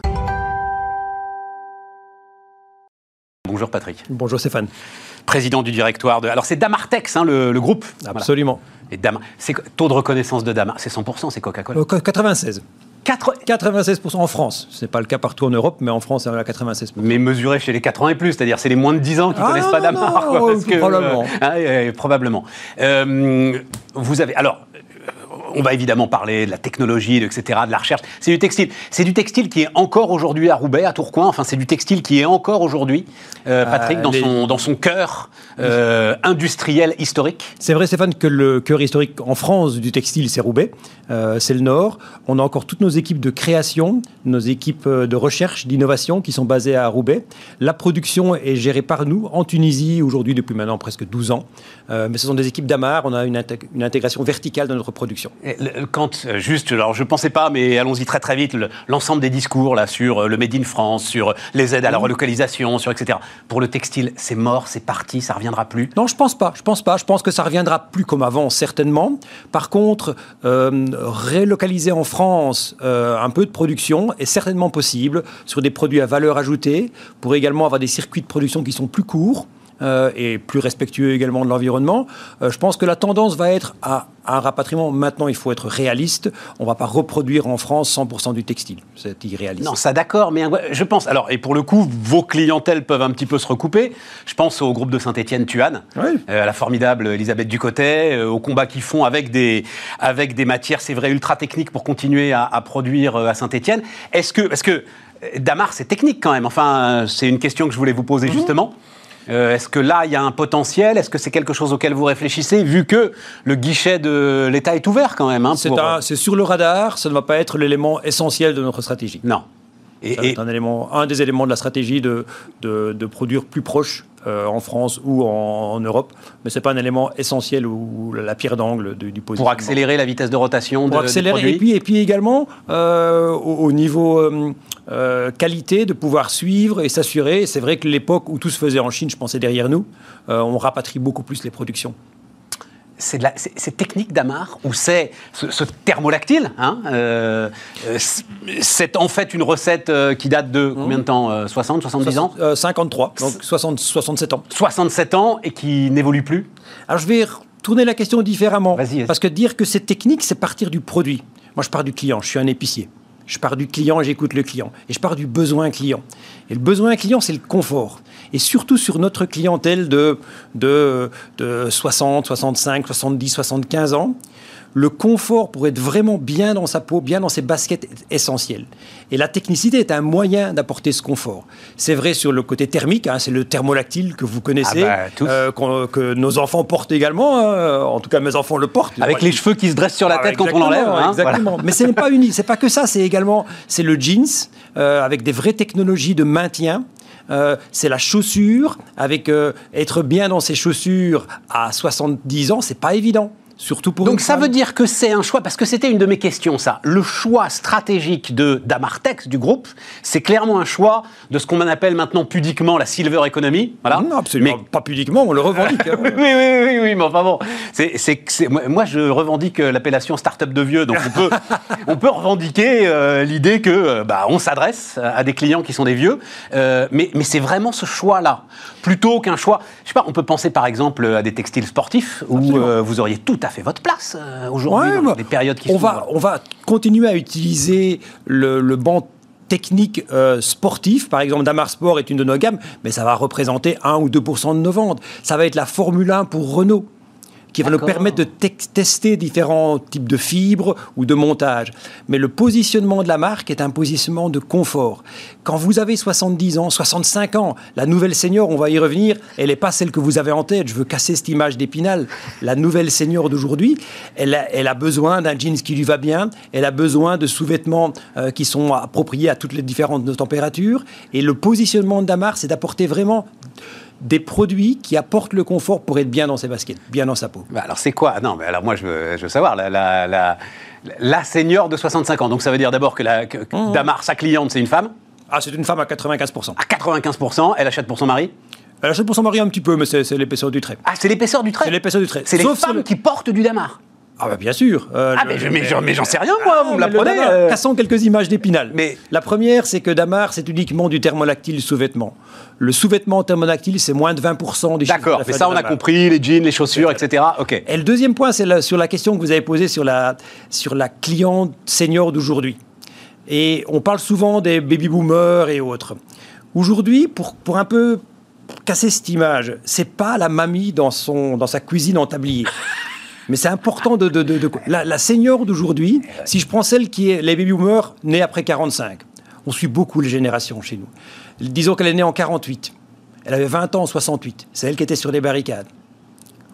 Bonjour Patrick. Bonjour Stéphane. Président du directoire de. Alors c'est Damartex, hein, le, groupe. Absolument. Et Dam... Taux de reconnaissance de Damar, c'est 100%, c'est Coca-Cola 96. 96% en France. Ce n'est pas le cas partout en Europe, mais en France, c'est à 96%. Mais mesuré chez les 4 ans et plus, c'est-à-dire c'est les moins de 10 ans qui ne ah connaissent pas Damar. probablement. Euh, probablement. Euh, vous avez. Alors, on va évidemment parler de la technologie, etc., de la recherche. C'est du textile. C'est du textile qui est encore aujourd'hui à Roubaix, à Tourcoing. Enfin, c'est du textile qui est encore aujourd'hui, euh, Patrick, dans, son, dans son cœur euh, industriel historique. C'est vrai, Stéphane, que le cœur historique en France du textile, c'est Roubaix. Euh, c'est le Nord. On a encore toutes nos équipes de création, nos équipes de recherche, d'innovation qui sont basées à Roubaix. La production est gérée par nous en Tunisie aujourd'hui depuis maintenant presque 12 ans. mais ce sont des équipes d'Amar. On a une, une intégration verticale dans notre production quand, euh, juste, alors je ne pensais pas, mais allons-y très très vite, l'ensemble des discours là sur euh, le Made in France, sur les aides à la relocalisation, sur etc. Pour le textile, c'est mort, c'est parti, ça reviendra plus? Non, je pense pas. Je pense pas. Je pense que ça reviendra plus comme avant, certainement. Par contre, euh, relocaliser en France un peu de production est certainement possible sur des produits à valeur ajoutée, pour également avoir des circuits de production qui sont plus courts. Euh, et plus respectueux également de l'environnement. Euh, je pense que la tendance va être à, un rapatriement. Maintenant, il faut être réaliste. On ne va pas reproduire en France 100% du textile. C'est irréaliste. Non, ça d'accord, mais je pense. Alors, et pour le coup, vos clientèles peuvent un petit peu se recouper. Je pense au groupe de Saint-Étienne Tuan, euh, à la formidable Elisabeth Ducotet, au combat qu'ils font avec des, avec des matières, c'est vrai, ultra techniques pour continuer à, à produire à Saint-Étienne. Est-ce que, parce que Damar, c'est technique quand même. Enfin, c'est une question que je voulais vous poser mhm. justement. Euh, est-ce que là, il y a un potentiel? Est-ce que c'est quelque chose auquel vous réfléchissez, vu que le guichet de l'État est ouvert quand même hein, C'est sur le radar, ça ne va pas être l'élément essentiel de notre stratégie. Non. Et, un, élément, un des éléments de la stratégie de, de, produire plus proche euh, en France ou en, Europe, mais ce n'est pas un élément essentiel ou la pierre d'angle du, positionnement. Pour accélérer la vitesse de rotation Pour accélérer, et puis, et puis également euh, au, niveau euh, qualité, de pouvoir suivre et s'assurer. C'est vrai que l'époque où tout se faisait en Chine, je pensais derrière nous, on rapatrie beaucoup plus les productions c'est technique d'Amar ou c'est ce, thermolactyle hein, euh, C'est en fait une recette euh, qui date de combien de temps 60, 70 ans 53, donc 60, 67 ans. 67 ans et qui n'évolue plus Alors je vais tourner la question différemment. Parce que dire que c'est technique, c'est partir du produit. Moi, je pars du client, je suis un épicier. Je pars du client j'écoute le client. Et je pars du besoin client. Et le besoin client, c'est le confort. Et surtout sur notre clientèle de, de, de 60, 65, 70, 75 ans, le confort pour être vraiment bien dans sa peau, bien dans ses baskets est essentiel. Et la technicité est un moyen d'apporter ce confort. C'est vrai sur le côté thermique, hein, c'est le thermolactyle que vous connaissez, ah bah, euh, que nos enfants portent également. Hein. en tout cas, mes enfants le portent. Avec les cheveux qui se dressent sur la ah, tête quand on l'enlève. Hein, exactement. Mais ce n'est pas unique. C'est pas que ça. C'est également c'est le jeans euh, avec des vraies technologies de maintien. Euh, c'est la chaussure, avec être bien dans ses chaussures à 70 ans, c'est pas évident. Surtout pour Donc ça veut dire que c'est un choix, parce que c'était une de mes questions, ça. Le choix stratégique de d'Amartex, du groupe, c'est clairement un choix de ce qu'on appelle maintenant pudiquement la silver economy. Voilà. Non, absolument pas pudiquement, on le revendique. Hein. oui, oui, oui, oui, mais enfin bon. c'est moi, je revendique l'appellation start-up de vieux, donc on peut, on peut revendiquer euh, l'idée que euh, bah, on s'adresse à des clients qui sont des vieux, euh, mais, mais c'est vraiment ce choix-là, plutôt qu'un choix. Je sais pas, on peut penser par exemple à des textiles sportifs, où vous auriez tout a fait votre place euh, aujourd'hui dans bah, des périodes qui on va, on va continuer à utiliser le, le banc techniques euh, sportives. Par exemple, Damar Sport est une de nos gammes, mais ça va représenter 1 ou 2% de nos ventes. Ça va être la Formule 1 pour Renault qui va nous permettre de tester différents types de fibres ou de montage. Mais le positionnement de la marque est un positionnement de confort. Quand vous avez 70 ans, 65 ans, la nouvelle senior, on va y revenir, elle n'est pas celle que vous avez en tête. Je veux casser cette image d'épinal. La nouvelle senior d'aujourd'hui, elle a, elle a besoin d'un jeans qui lui va bien, elle a besoin de sous-vêtements euh, qui sont appropriés à toutes les différentes températures. Et le positionnement de Damar, c'est d'apporter vraiment des produits qui apportent le confort pour être bien dans ses baskets, bien dans sa peau. Bah, alors c'est quoi? Non, mais alors moi je veux, savoir, la, la, la, senior de 65 ans, donc ça veut dire d'abord que, la, mmh. Damar, sa cliente, c'est une femme? Ah, c'est une femme à 95%. À 95%, elle achète pour son mari? Elle achète pour son mari un petit peu, mais c'est l'épaisseur du trait. Ah, c'est l'épaisseur du trait? C'est l'épaisseur du trait. C'est les femmes qui portent du damar? Ah bah bien sûr. Euh, ah mais, j'en sais rien moi, vous me l'apprenez. Euh... Cassons quelques images d'épinal. Mais la première, c'est que Damar, c'est uniquement du thermolactyle sous-vêtement. Le sous-vêtement thermolactyle, c'est moins de 20% des D'accord, mais ça on a compris, les jeans, les chaussures, etc. Ok. Et le deuxième point, c'est sur la question que vous avez posée sur la, sur la cliente senior d'aujourd'hui. Et on parle souvent des baby boomers et autres. Aujourd'hui, pour, pour un peu casser cette image, c'est pas la mamie dans, son, dans sa cuisine en tablier. Mais c'est important de... de, La, la senior d'aujourd'hui, si je prends celle qui est les baby boomers nés après 45, on suit beaucoup les générations chez nous. Disons qu'elle est née en 48. Elle avait 20 ans en 68. C'est elle qui était sur les barricades.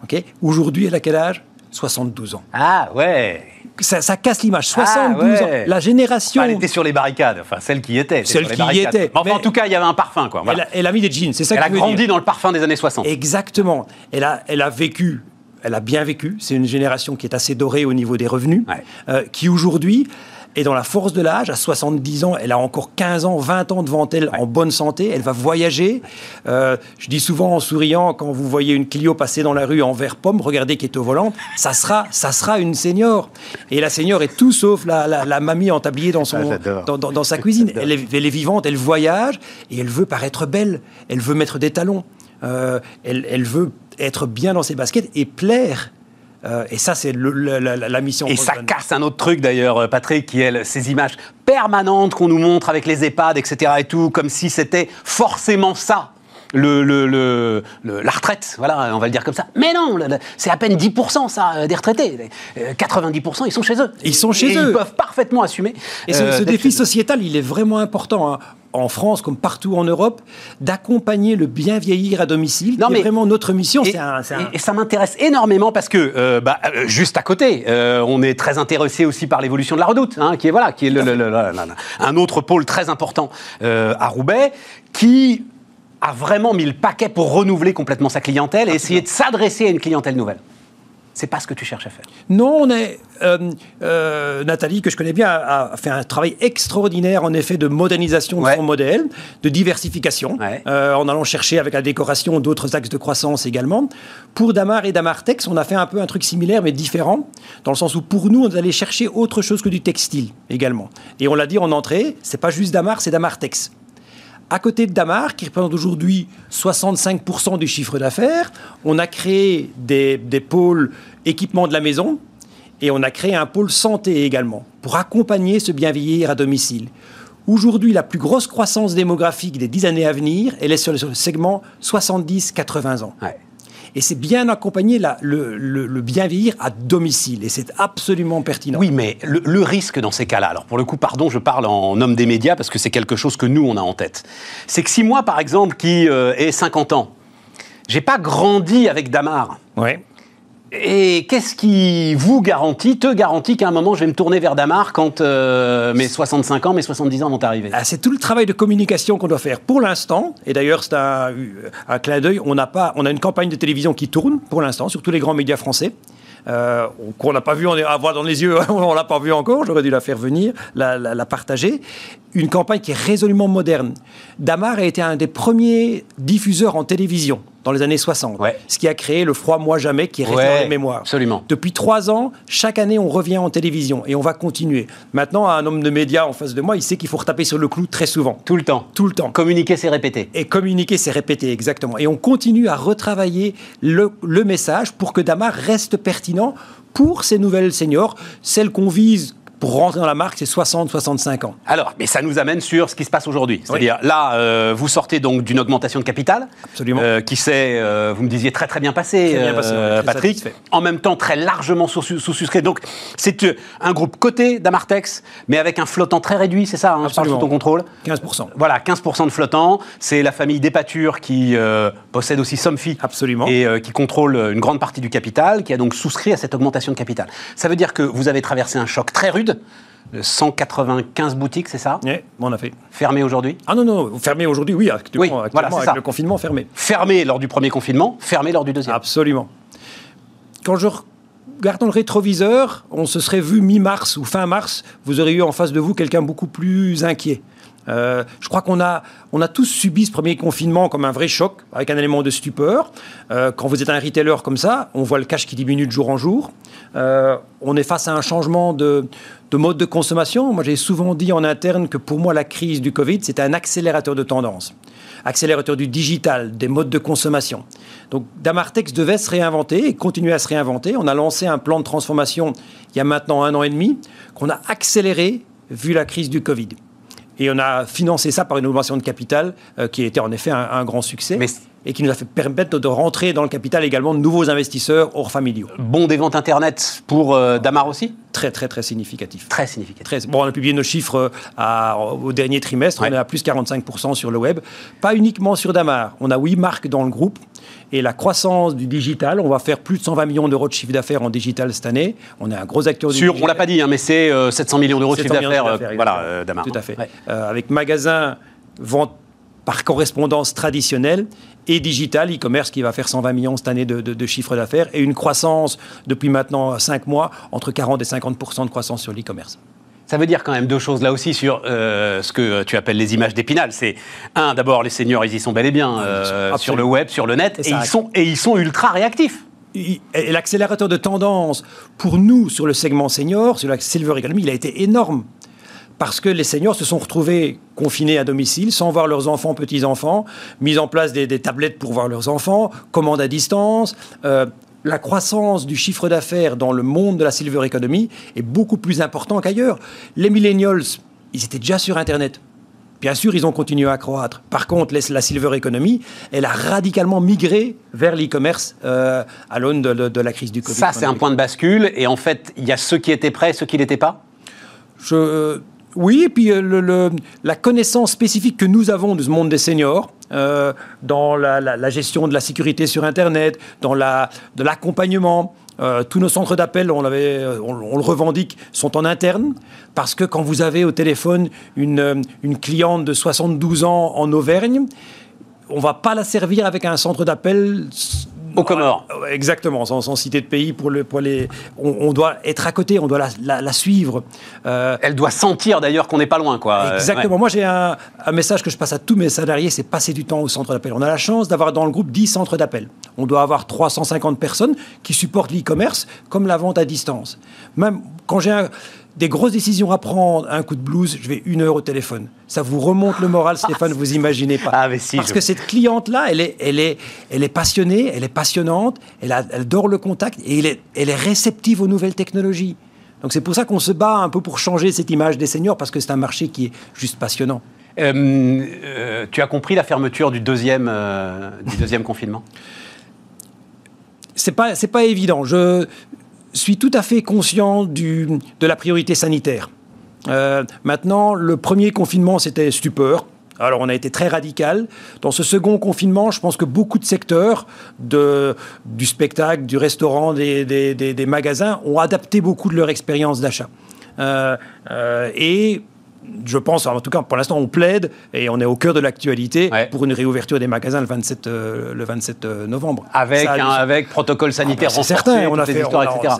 Ok? Aujourd'hui, elle a quel âge? 72 ans. Ah ouais ça, casse l'image. 72 ah, ans. La génération. elle était sur les barricades. Enfin, celle qui était. Celle qui était. enfin, en tout cas, il y avait un parfum, quoi. Elle, a, mis des jeans. C'est ça. Elle a grandi dans le parfum des années 60. Exactement. Elle a, elle a vécu elle a bien vécu. C'est une génération qui est assez dorée au niveau des revenus, euh, qui aujourd'hui est dans la force de l'âge. À 70 ans, elle a encore 15 ans, 20 ans devant elle en bonne santé. Elle va voyager. Euh, je dis souvent en souriant, quand vous voyez une Clio passer dans la rue en vert pomme, regardez qui est au volant, ça sera, ça sera une senior. Et la senior est tout sauf la, mamie entablée dans, son, ah, dans, dans, sa cuisine. Elle est, elle est, vivante, elle voyage et elle veut paraître belle. Elle veut mettre des talons. Euh, elle, elle veut être bien dans ses baskets et plaire. Euh, et ça, c'est la, mission. Et ça casse un autre truc d'ailleurs, euh, Patrick, qui est ces images permanentes qu'on nous montre avec les EHPAD, etc. et tout, comme si c'était forcément ça. Le, le, la retraite, voilà, on va le dire comme ça. Mais non, c'est à peine 10% ça, euh, des retraités. 90% ils sont chez eux. Ils sont chez eux. Ils peuvent parfaitement assumer. Et ce, défi sociétal, il est vraiment important. Hein en France comme partout en Europe, d'accompagner le bien vieillir à domicile. Non, mais vraiment notre mission. Et, et ça m'intéresse énormément parce que euh, bah, euh, juste à côté, euh, on est très intéressé aussi par l'évolution de la Redoute, hein, qui est voilà, qui est un autre pôle très important à Roubaix, qui a vraiment mis le paquet pour renouveler complètement sa clientèle et essayer de s'adresser à une clientèle nouvelle. C'est pas ce que tu cherches à faire. Non, on est. Euh, euh, Nathalie, que je connais bien, a, fait un travail extraordinaire, en effet, de modernisation de son modèle, de diversification, euh, en allant chercher avec la décoration d'autres axes de croissance également. Pour Damar et Damartex, on a fait un peu un truc similaire, mais différent, dans le sens où pour nous, on allait chercher autre chose que du textile également. Et on l'a dit en entrée, c'est pas juste Damar, c'est Damartex à côté de Damar, qui représente aujourd'hui 65% du chiffre d'affaires, on a créé des, pôles équipement de la maison et on a créé un pôle santé également pour accompagner ce bien vieillir à domicile. Aujourd'hui, la plus grosse croissance démographique des 10 années à venir, elle est sur le segment 70-80 ans et c'est bien accompagner le, bien vieillir à domicile. Et c'est absolument pertinent. Oui, mais le, risque dans ces cas-là, alors pour le coup, pardon, je parle en homme des médias parce que c'est quelque chose que nous, on a en tête. C'est que si moi, par exemple, qui euh, ai 50 ans, j'ai pas grandi avec Damar. Ouais. Et qu'est-ce qui vous garantit, te garantit qu'à un moment je vais me tourner vers Damar quand euh, mes 65 ans, mes 70 ans vont arriver? Ah, C'est tout le travail de communication qu'on doit faire pour l'instant. Et d'ailleurs, c'est un, un clin d'œil. On, a pas, on a une campagne de télévision qui tourne pour l'instant sur tous les grands médias français. Euh, qu'on n'a pas vu, on est à voir dans les yeux, on l'a pas vu encore, j'aurais dû la faire venir, la, la, partager. Une campagne qui est résolument moderne. Damar a été un des premiers diffuseurs en télévision dans les années 60. Ce qui a créé le froid moi jamais qui est resté dans les mémoires. Absolument. Depuis trois ans, chaque année, on revient en télévision et on va continuer. Maintenant, un homme de médias en face de moi, il sait qu'il faut retaper sur le clou très souvent. Tout le temps. Tout le temps. Communiquer, c'est répéter. Et communiquer, c'est répéter, exactement. Et on continue à retravailler le, message pour que Damar reste pertinent pour ces nouvelles seniors, celles qu'on vise pour rentrer dans la marque, c'est 60-65 ans. Alors, mais ça nous amène sur ce qui se passe aujourd'hui. C'est-à-dire, là, euh, vous sortez donc d'une augmentation de capital. Absolument. Euh, qui s'est, euh, vous me disiez, très très bien passé, très bien passé Patrick. En même temps, très largement sous-suscrit. Donc, c'est un groupe coté d'Amartex, mais avec un flottant très réduit, c'est ça, hein, je parle sous ton contrôle 15%. Voilà, 15% de flottant. C'est la famille Despatures qui possède aussi Somfy. Absolument. Et qui contrôle une grande partie du capital, qui a donc souscrit à cette augmentation de capital. Ça veut dire que vous avez traversé un choc très rude 195 boutiques, c'est ça? Oui, on a fait. Fermées aujourd'hui? Ah non, non, fermées aujourd'hui, oui, actuellement, avec le confinement fermé. Fermées lors du premier confinement, fermées lors du deuxième Absolument. Quand je regarde dans le rétroviseur, on se serait vu mi-mars ou fin mars, vous auriez eu en face de vous quelqu'un beaucoup plus inquiet. Euh, je crois qu'on a, on a tous subi ce premier confinement comme un vrai choc, avec un élément de stupeur. Euh, quand vous êtes un retailer comme ça, on voit le cash qui diminue de jour en jour. Euh, on est face à un changement de, de mode de consommation. Moi, j'ai souvent dit en interne que pour moi, la crise du Covid, c'était un accélérateur de tendance, accélérateur du digital, des modes de consommation. Donc, Damartex devait se réinventer et continuer à se réinventer. On a lancé un plan de transformation il y a maintenant un an et demi, qu'on a accéléré vu la crise du Covid. Et on a financé ça par une augmentation de capital euh, qui était en effet un, grand succès. Et qui nous a fait permettre de rentrer dans le capital également de nouveaux investisseurs hors familiaux. Bon des ventes Internet pour euh, Damar aussi? Très, très, très significatif. Très significatif. bon, on a publié nos chiffres euh, au dernier trimestre, on est à plus 45% sur le web. Pas uniquement sur Damar, on a huit marques dans le groupe et la croissance du digital, on va faire plus de 120 millions d'euros de chiffre d'affaires en digital cette année. On est un gros acteur du Sur, On l'a pas dit, hein, mais c'est 700 millions d'euros de chiffre d'affaires. Euh, voilà, euh, Damar. Tout à fait. Euh, avec magasin, vente par correspondance traditionnelle et digital, e-commerce qui va faire 120 millions cette année de, de chiffre d'affaires et une croissance depuis maintenant 5 mois entre 40 et 50 de croissance sur l'e-commerce. Ça veut dire quand même deux choses là aussi sur euh, ce que tu appelles les images d'épinal. C'est un, d'abord les seniors, ils y sont bel et bien euh, sur le web, sur le net, et, ils sont et ils sont ultra réactifs. L'accélérateur de tendance pour nous sur le segment senior, sur la Silver Economy, il a été énorme parce que les seniors se sont retrouvés confinés à domicile, sans voir leurs enfants, petits-enfants, mis en place des, tablettes pour voir leurs enfants, commandes à distance, euh, la croissance du chiffre d'affaires dans le monde de la silver economy est beaucoup plus important qu'ailleurs. Les millennials, ils étaient déjà sur Internet. Bien sûr, ils ont continué à croître. Par contre, la silver economy, elle a radicalement migré vers l'e-commerce euh, à l'aune de, la crise du Covid. Ça, c'est un point de bascule. Et en fait, il y a ceux qui étaient prêts et ceux qui n'étaient pas? Je, oui, et puis euh, la connaissance spécifique que nous avons de ce monde des seniors, euh, dans la, gestion de la sécurité sur Internet, dans la, de l'accompagnement. Euh, tous nos centres d'appel, on, le revendique, sont en interne, parce que quand vous avez au téléphone une, une cliente de 72 ans en Auvergne, on ne va pas la servir avec un centre d'appel au Comores. Exactement, sans, citer de pays pour, le, pour les. On, doit être à côté, on doit la, suivre. Euh, Elle doit sentir d'ailleurs qu'on n'est pas loin, quoi. Exactement. Moi, j'ai un, message que je passe à tous mes salariés, c'est passer du temps au centre d'appel. On a la chance d'avoir dans le groupe 10 centres d'appel. On doit avoir 350 personnes qui supportent l'e-commerce comme la vente à distance. Même quand j'ai un des grosses décisions à prendre, un coup de blues, je vais une heure au téléphone. Ça vous remonte le moral, ah, Stéphane, vous imaginez pas. Ah, mais si, Parce que cette cliente-là, elle est, elle, est, elle est passionnée, elle est passionnante, elle, adore le contact et elle est, elle est réceptive aux nouvelles technologies. Donc c'est pour ça qu'on se bat un peu pour changer cette image des seniors, parce que c'est un marché qui est juste passionnant. Euh, euh, tu as compris la fermeture du deuxième, euh, du deuxième confinement? C'est pas c'est pas évident. Je suis tout à fait conscient de la priorité sanitaire. Euh, maintenant, le premier confinement, c'était stupeur. Alors, on a été très radical. Dans ce second confinement, je pense que beaucoup de secteurs de, du spectacle, du restaurant, des, des, des, magasins ont adapté beaucoup de leur expérience d'achat. Euh, euh, et je pense, en tout cas pour l'instant, on plaide et on est au cœur de l'actualité pour une réouverture des magasins le 27, euh, le 27 euh, novembre. Avec, un, avec protocole sanitaire ah, C'est certain, on a fait,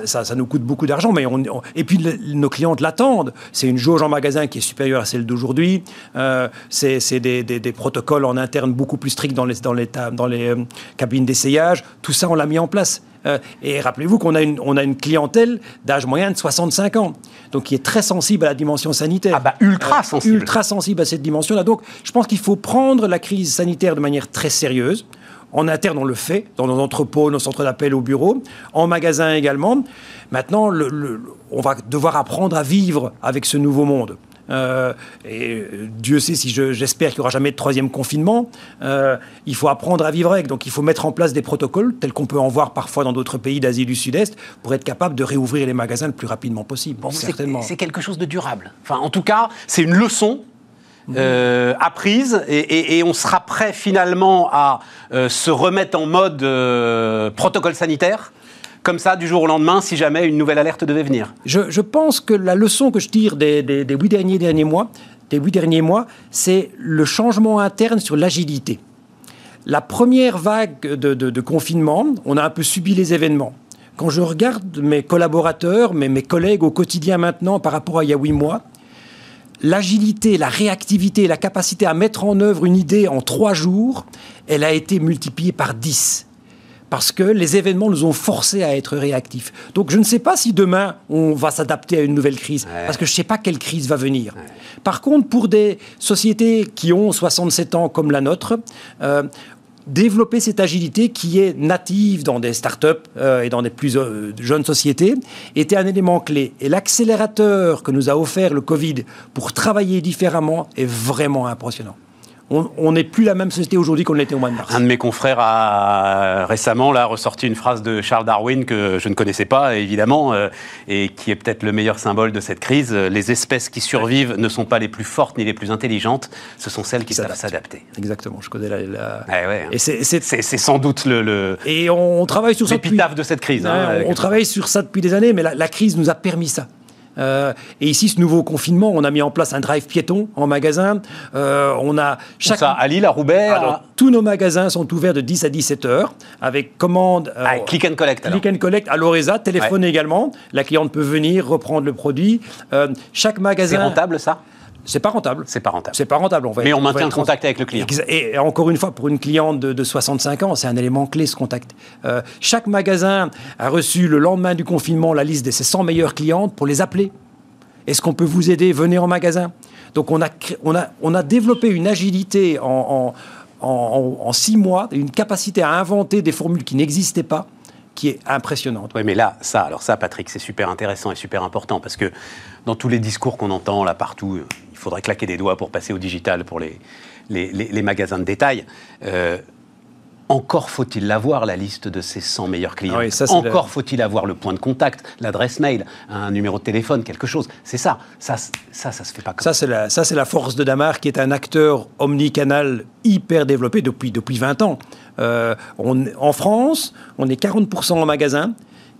Ça, ça, nous coûte beaucoup d'argent, mais on, et puis nos clientes l'attendent. C'est une jauge en magasin qui est supérieure à celle d'aujourd'hui. Euh, c'est des, des, des, protocoles en interne beaucoup plus stricts dans les, dans les, dans les cabines d'essayage. Tout ça, on l'a mis en place. Euh, et rappelez-vous qu'on a une, on a une clientèle d'âge moyen de 65 ans, donc qui est très sensible à la dimension sanitaire. Ah bah ultra euh, sensible. ultra sensible à cette dimension-là. Donc je pense qu'il faut prendre la crise sanitaire de manière très sérieuse. En interne, on le fait, dans nos entrepôts, nos centres d'appel au bureau, en magasin également. Maintenant, on va devoir apprendre à vivre avec ce nouveau monde. Euh, et Dieu sait si j'espère qu'il n'y aura jamais de troisième confinement. Euh, il faut apprendre à vivre avec. Donc il faut mettre en place des protocoles, tels qu'on peut en voir parfois dans d'autres pays d'Asie du Sud-Est, pour être capable de réouvrir les magasins le plus rapidement possible. certainement. C'est quelque chose de durable. Enfin, en tout cas, c'est une leçon euh, apprise et, on sera prêt finalement à se remettre en mode protocole sanitaire comme ça du jour au lendemain si jamais une nouvelle alerte devait venir Je, pense que la leçon que je tire des, huit derniers, mois, des huit derniers mois, c'est le changement interne sur l'agilité. La première vague de, confinement, on a un peu subi les événements. Quand je regarde mes collaborateurs, mes collègues au quotidien maintenant par rapport à il y a huit mois, l'agilité, la réactivité, la capacité à mettre en œuvre une idée en trois jours, elle a été multipliée par dix parce que les événements nous ont forcés à être réactifs. Donc je ne sais pas si demain on va s'adapter à une nouvelle crise, parce que je ne sais pas quelle crise va venir. Par contre, pour des sociétés qui ont 67 ans comme la nôtre, euh, développer cette agilité qui est native dans des startups euh, et dans des plus euh, jeunes sociétés était un élément clé. Et l'accélérateur que nous a offert le Covid pour travailler différemment est vraiment impressionnant on n'est plus la même société aujourd'hui qu'on l'était au mois de mars. Un de mes confrères a récemment là, ressorti une phrase de Charles Darwin que je ne connaissais pas, évidemment, euh, et qui est peut-être le meilleur symbole de cette crise. Les espèces qui survivent ne sont pas les plus fortes ni les plus intelligentes, ce sont celles qui savent s'adapter. Exactement, je connais la... Hein. Et c'est sans doute le... Et on, travaille sur ça depuis... de cette crise. Hein, on, travaille sur ça depuis des années, mais la crise nous a permis ça. Euh, et ici, ce nouveau confinement, on a mis en place un drive piéton en magasin. Euh, on a chaque... Ça, à Lille, à Roubaix Tous nos magasins sont ouverts de 10 à 17 heures avec commande... Euh, ah, click and collect, Click and collect à l'Oreza, téléphone également. La cliente peut venir reprendre le produit. chaque magasin... C'est rentable, ça? C'est pas rentable. C'est pas rentable. C'est pas rentable. On Mais on maintient le contact avec le client. Et encore une fois, pour une cliente de, 65 ans, c'est un élément clé ce contact. Euh, chaque magasin a reçu le lendemain du confinement la liste de ses 100 meilleures clientes pour les appeler. Est-ce qu'on peut vous aider? Venez en magasin. Donc on a, on a, on a développé une agilité en, en, en six mois, une capacité à inventer des formules qui n'existaient pas qui est impressionnante. Oui, mais là, ça, alors ça, Patrick, c'est super intéressant et super important parce que dans tous les discours qu'on entend là partout, il faudrait claquer des doigts pour passer au digital pour les, magasins de détail. Euh, encore faut-il l'avoir, la liste de ces 100 meilleurs clients. Ah Encore faut-il avoir le point de contact, l'adresse mail, un numéro de téléphone, quelque chose. C'est ça. Ça, ça, ça se fait pas comme ça. Ça, la, ça, c'est la force de Damar, qui est un acteur omnicanal hyper développé depuis, depuis 20 ans. Euh, on, en France, on est 40% en magasin,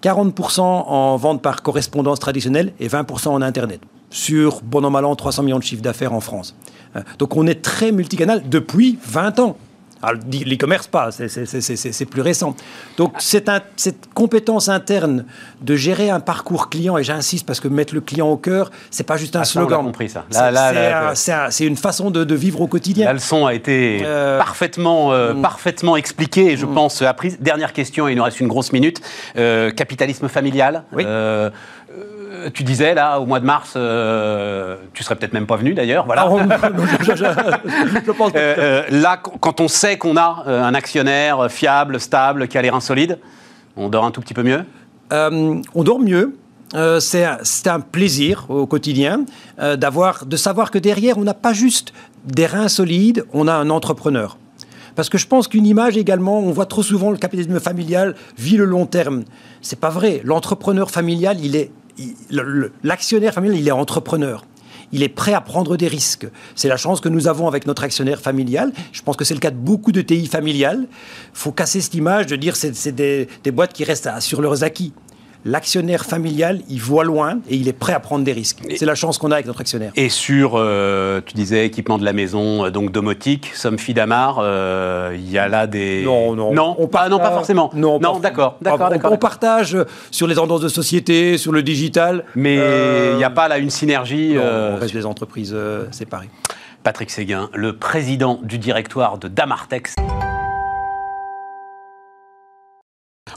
40% en vente par correspondance traditionnelle et 20% en Internet. Sur, bon an, mal an, 300 millions de chiffres d'affaires en France. Euh, donc on est très multicanal depuis 20 ans. L'e-commerce, pas, c'est plus récent. Donc, cette, cette compétence interne de gérer un parcours client, et j'insiste parce que mettre le client au cœur, c'est pas juste un ah, slogan. on compris ça. C'est une façon de, vivre au quotidien. La leçon a été euh, parfaitement, euh, mm. parfaitement expliquée, je mm. pense, apprise. Dernière question, il nous reste une grosse minute. Euh, capitalisme familial. Oui. Euh, tu disais là au mois de mars, euh, tu serais peut-être même pas venu d'ailleurs. Voilà. là, quand on sait qu'on a euh, un actionnaire fiable, stable, qui a les reins solides, on dort un tout petit peu mieux? on dort mieux. c'est un, plaisir au quotidien d'avoir, de savoir que derrière, on n'a pas juste des reins solides, on a un entrepreneur. Parce que je pense qu'une image également, on voit trop souvent le capitalisme familial vit le long terme. C'est pas vrai. L'entrepreneur familial, il est l'actionnaire familial, il est entrepreneur. Il est prêt à prendre des risques. C'est la chance que nous avons avec notre actionnaire familial. Je pense que c'est le cas de beaucoup de TI familiales. Il faut casser cette image de dire que c'est des, des boîtes qui restent sur leurs acquis l'actionnaire familial, il voit loin et il est prêt à prendre des risques. C'est la chance qu'on a avec notre actionnaire. Et sur, euh, tu disais, équipement de la maison, euh, donc domotique, Somfy Damar, euh, il y a là des... Non, non. Non, on pas, non pas forcément. Non, d'accord. d'accord, on, partage sur les tendances de société, sur le digital. Mais il n'y a pas là une synergie... Non, on reste des entreprises séparées. Patrick Séguin, le président du directoire de Damartex.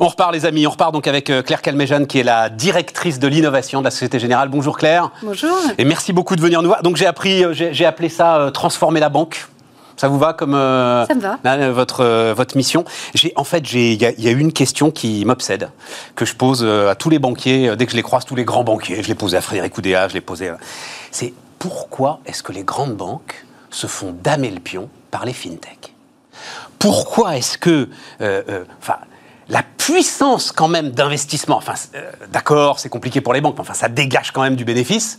On repart les amis, on repart donc avec euh, Claire Calmejane qui est la directrice de l'innovation de la Société Générale. Bonjour Claire. Bonjour. Et merci beaucoup de venir nous voir. Donc j'ai appris, euh, j'ai appelé ça euh, transformer la banque. Ça vous va comme euh, Ça me va. Votre, euh, votre mission? En fait, il y, a une question qui m'obsède, que je pose à tous les banquiers, dès que je les croise, tous les grands banquiers. Je l'ai posé à Frédéric Oudéa, je l'ai posé. C'est pourquoi est-ce que les grandes banques se font damer le pion par les fintechs? Pourquoi est-ce que. Enfin la puissance quand même d'investissement, enfin d'accord, c'est compliqué pour les banques, mais enfin ça dégage quand même du bénéfice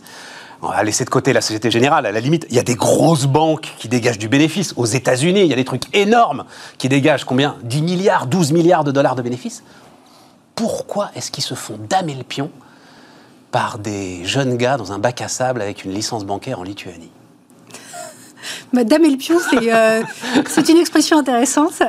on va laisser de côté la Société Générale, à la limite, il y a des grosses banques qui dégagent du bénéfice. Aux États-Unis, il y a des trucs énormes qui dégagent combien? 10 milliards, 12 milliards de dollars de bénéfices? Pourquoi est-ce qu'ils se font damer le pion par des jeunes gars dans un bac à sable avec une licence bancaire en Lituanie? Madame et le pion, euh, c'est une expression intéressante.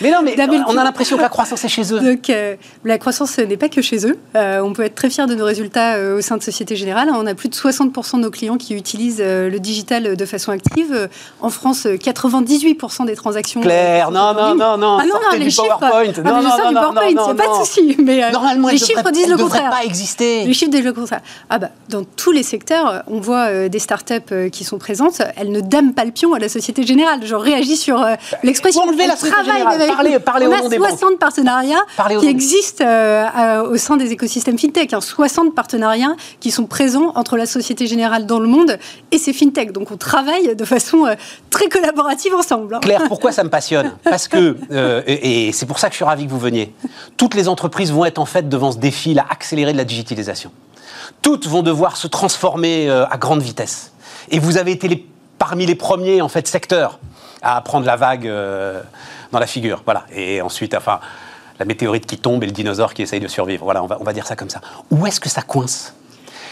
Mais non, mais on a l'impression que la croissance est chez eux. Donc, euh, la croissance n'est pas que chez eux. Euh, on peut être très fier de nos résultats au sein de Société Générale. On a plus de 60% de nos clients qui utilisent le digital de façon active. En France, 98% des transactions. Claire, non, non, non, non. Ah non, non, les chiffres. PowerPoint. Ah, non, non, non, du PowerPoint, n'y a pas de souci. Mais Normalement, les chiffres disent le contraire. pas exister. Les chiffres disent le contraire. Ah bah, dans tous les secteurs, on voit des startups qui sont présentes. Elles ne dament pas le pion à la Société Générale. Je réagis sur euh, l'expression. Enlever la Société Générale. Parlez, parlez on a 60 partenariats qui existent euh, euh, au sein des écosystèmes fintech. 60 hein. partenariats qui sont présents entre la Société Générale dans le monde et ces fintech. Donc on travaille de façon très collaborative ensemble. Hein. Claire, pourquoi ça me passionne? Parce que, et, et c'est pour ça que je suis ravi que vous veniez, toutes les entreprises vont être en fait devant ce défi, là, accéléré de la digitalisation. Toutes vont devoir se transformer à grande vitesse. Et vous avez été les parmi les premiers en fait secteurs à prendre la vague euh, dans la figure. Voilà. Et ensuite, enfin, la météorite qui tombe et le dinosaure qui essaye de survivre. Voilà, on va, on va dire ça comme ça. Où est-ce que ça coince?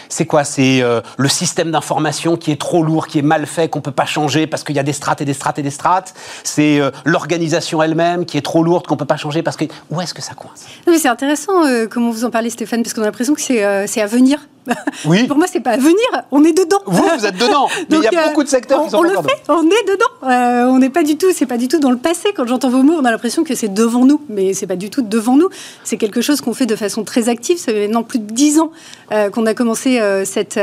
C'est quoi? C'est euh, le système d'information qui est trop lourd, qui est mal fait, qu'on ne peut pas changer parce qu'il y a des strates et des strates et des strates? C'est euh, l'organisation elle-même qui est trop lourde, qu'on ne peut pas changer parce que... Où est-ce que ça coince? C'est intéressant comment vous en parlez, Stéphane, parce qu'on a l'impression que c'est à venir. Oui. Pour moi, c'est pas à venir, on est dedans. Vous, vous êtes dedans. Mais il y a euh, beaucoup de secteurs on, qui sont on le fait, on est dedans. Euh, on n'est pas du tout, c'est pas du tout dans le passé. Quand j'entends vos mots, on a l'impression que c'est devant nous, mais c'est pas du tout devant nous. C'est quelque chose qu'on fait de façon très active. Ça fait maintenant plus de dix ans euh, qu'on a commencé cette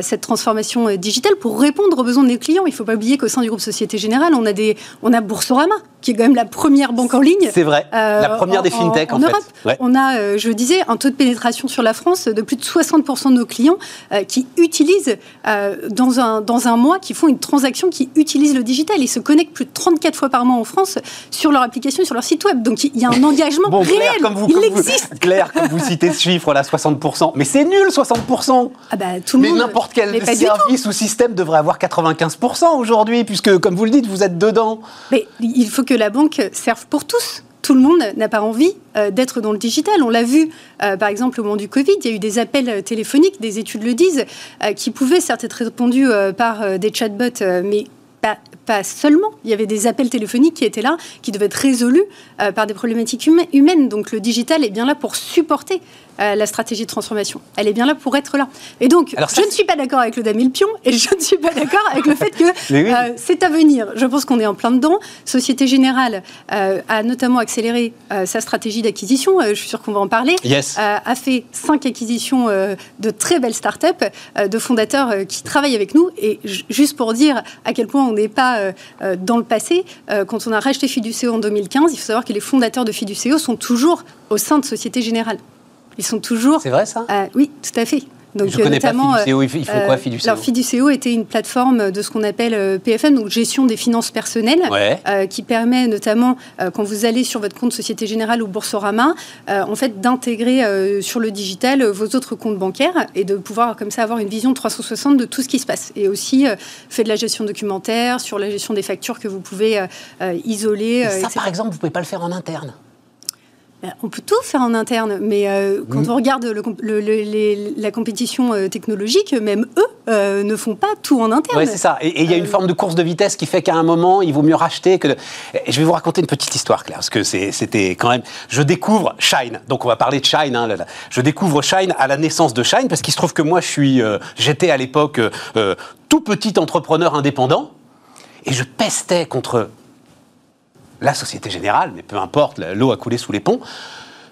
cette transformation digitale pour répondre aux besoins de nos clients. Il faut pas oublier qu'au sein du groupe Société Générale, on a des, on a Boursorama qui est quand même la première banque en ligne. C'est vrai, la première des fintechs en, Europe. On a, je disais, un taux de pénétration sur la France de plus de 60% de nos clients euh, qui utilisent euh, dans, un, dans un mois, qui font une transaction qui utilise le digital. Ils se connectent plus de 34 fois par mois en France sur leur application et sur leur site web. Donc il y a un engagement réel. Claire, comme vous, il existe. Claire, comme vous citez ce chiffre là, 60%. Mais c'est nul, 60%. Ah bah, tout le mais n'importe quel service ou système devrait avoir 95% aujourd'hui, puisque, comme vous le dites, vous êtes dedans. Mais il faut que la banque serve pour tous tout le monde n'a pas envie euh, d'être dans le digital. On l'a vu, euh, par exemple, au moment du Covid, il y a eu des appels téléphoniques, des études le disent, euh, qui pouvaient certes être répondus par des chatbots, mais pas, pas, seulement. Il y avait des appels téléphoniques qui étaient là, qui devaient être résolus par des problématiques humaines. Donc le digital est bien là pour supporter euh, la stratégie de transformation. Elle est bien là pour être là. Et donc, je ne suis pas d'accord avec le Damien Pion et je ne suis pas d'accord avec le fait que euh, c'est à venir. Je pense qu'on est en plein dedans. Société Générale euh, a notamment accéléré sa stratégie d'acquisition. je suis sûr qu'on va en parler. Yes. a fait cinq acquisitions de très belles startups, de fondateurs qui travaillent avec nous. Et juste pour dire à quel point on n'est pas dans le passé, quand on a racheté Fiduceo en 2015, il faut savoir que les fondateurs de Fiduceo sont toujours au sein de Société Générale. Ils sont toujours. C'est vrai ça? euh, Oui, tout à fait. Donc, je notamment, pas Fiduceo. Ils font quoi, euh, Fiduceo Alors, Fiduceo était une plateforme de ce qu'on appelle euh, PFM, donc gestion des finances personnelles, qui permet notamment, quand vous allez sur votre compte Société Générale ou Boursorama, en fait, d'intégrer sur le digital vos autres comptes bancaires et de pouvoir comme ça avoir une vision 360 de tout ce qui se passe. Et aussi fait de la gestion documentaire, sur la gestion des factures que vous pouvez isoler. Et ça, par exemple, vous ne pouvez pas le faire en interne on peut tout faire en interne, mais euh, quand mm. on regarde la compétition euh, technologique, même eux euh, ne font pas tout en interne. Oui, c'est ça. Et il y a une forme de course de vitesse qui fait qu'à un moment, il vaut mieux racheter que. je vais vous raconter une petite histoire, Claire, parce que c'était quand même. Je découvre Shine. Donc on va parler de Shine. Hein, Je découvre Shine à la naissance de Shine, parce qu'il se trouve que moi, je suis, j'étais à l'époque tout petit entrepreneur indépendant, et je pestais contre la Société Générale, mais peu importe, l'eau a coulé sous les ponts,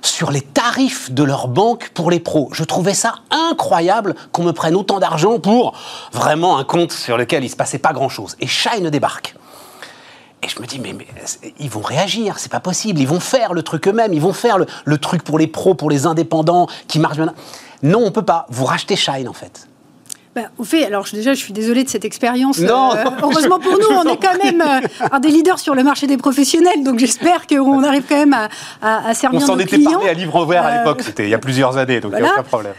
sur les tarifs de leur banque pour les pros. Je trouvais ça incroyable qu'on me prenne autant d'argent pour vraiment un compte sur lequel il ne se passait pas grand-chose. Et Shine débarque. Et je me dis, mais, ils vont réagir, c'est pas possible. Ils vont faire le truc eux-mêmes, ils vont faire le, truc pour les pros, pour les indépendants, qui marche bien. Non, on peut pas. Vous rachetez Shine, en fait. Bah, au fait, alors déjà, je suis désolée de cette expérience. Non, euh, heureusement pour nous, on est quand même euh, un des leaders sur le marché des professionnels, donc j'espère qu'on arrive quand même à, à, à servir on nos clients. On s'en était parlé à livre ouvert à l'époque, c'était il y a plusieurs années, donc il n'y a aucun problème.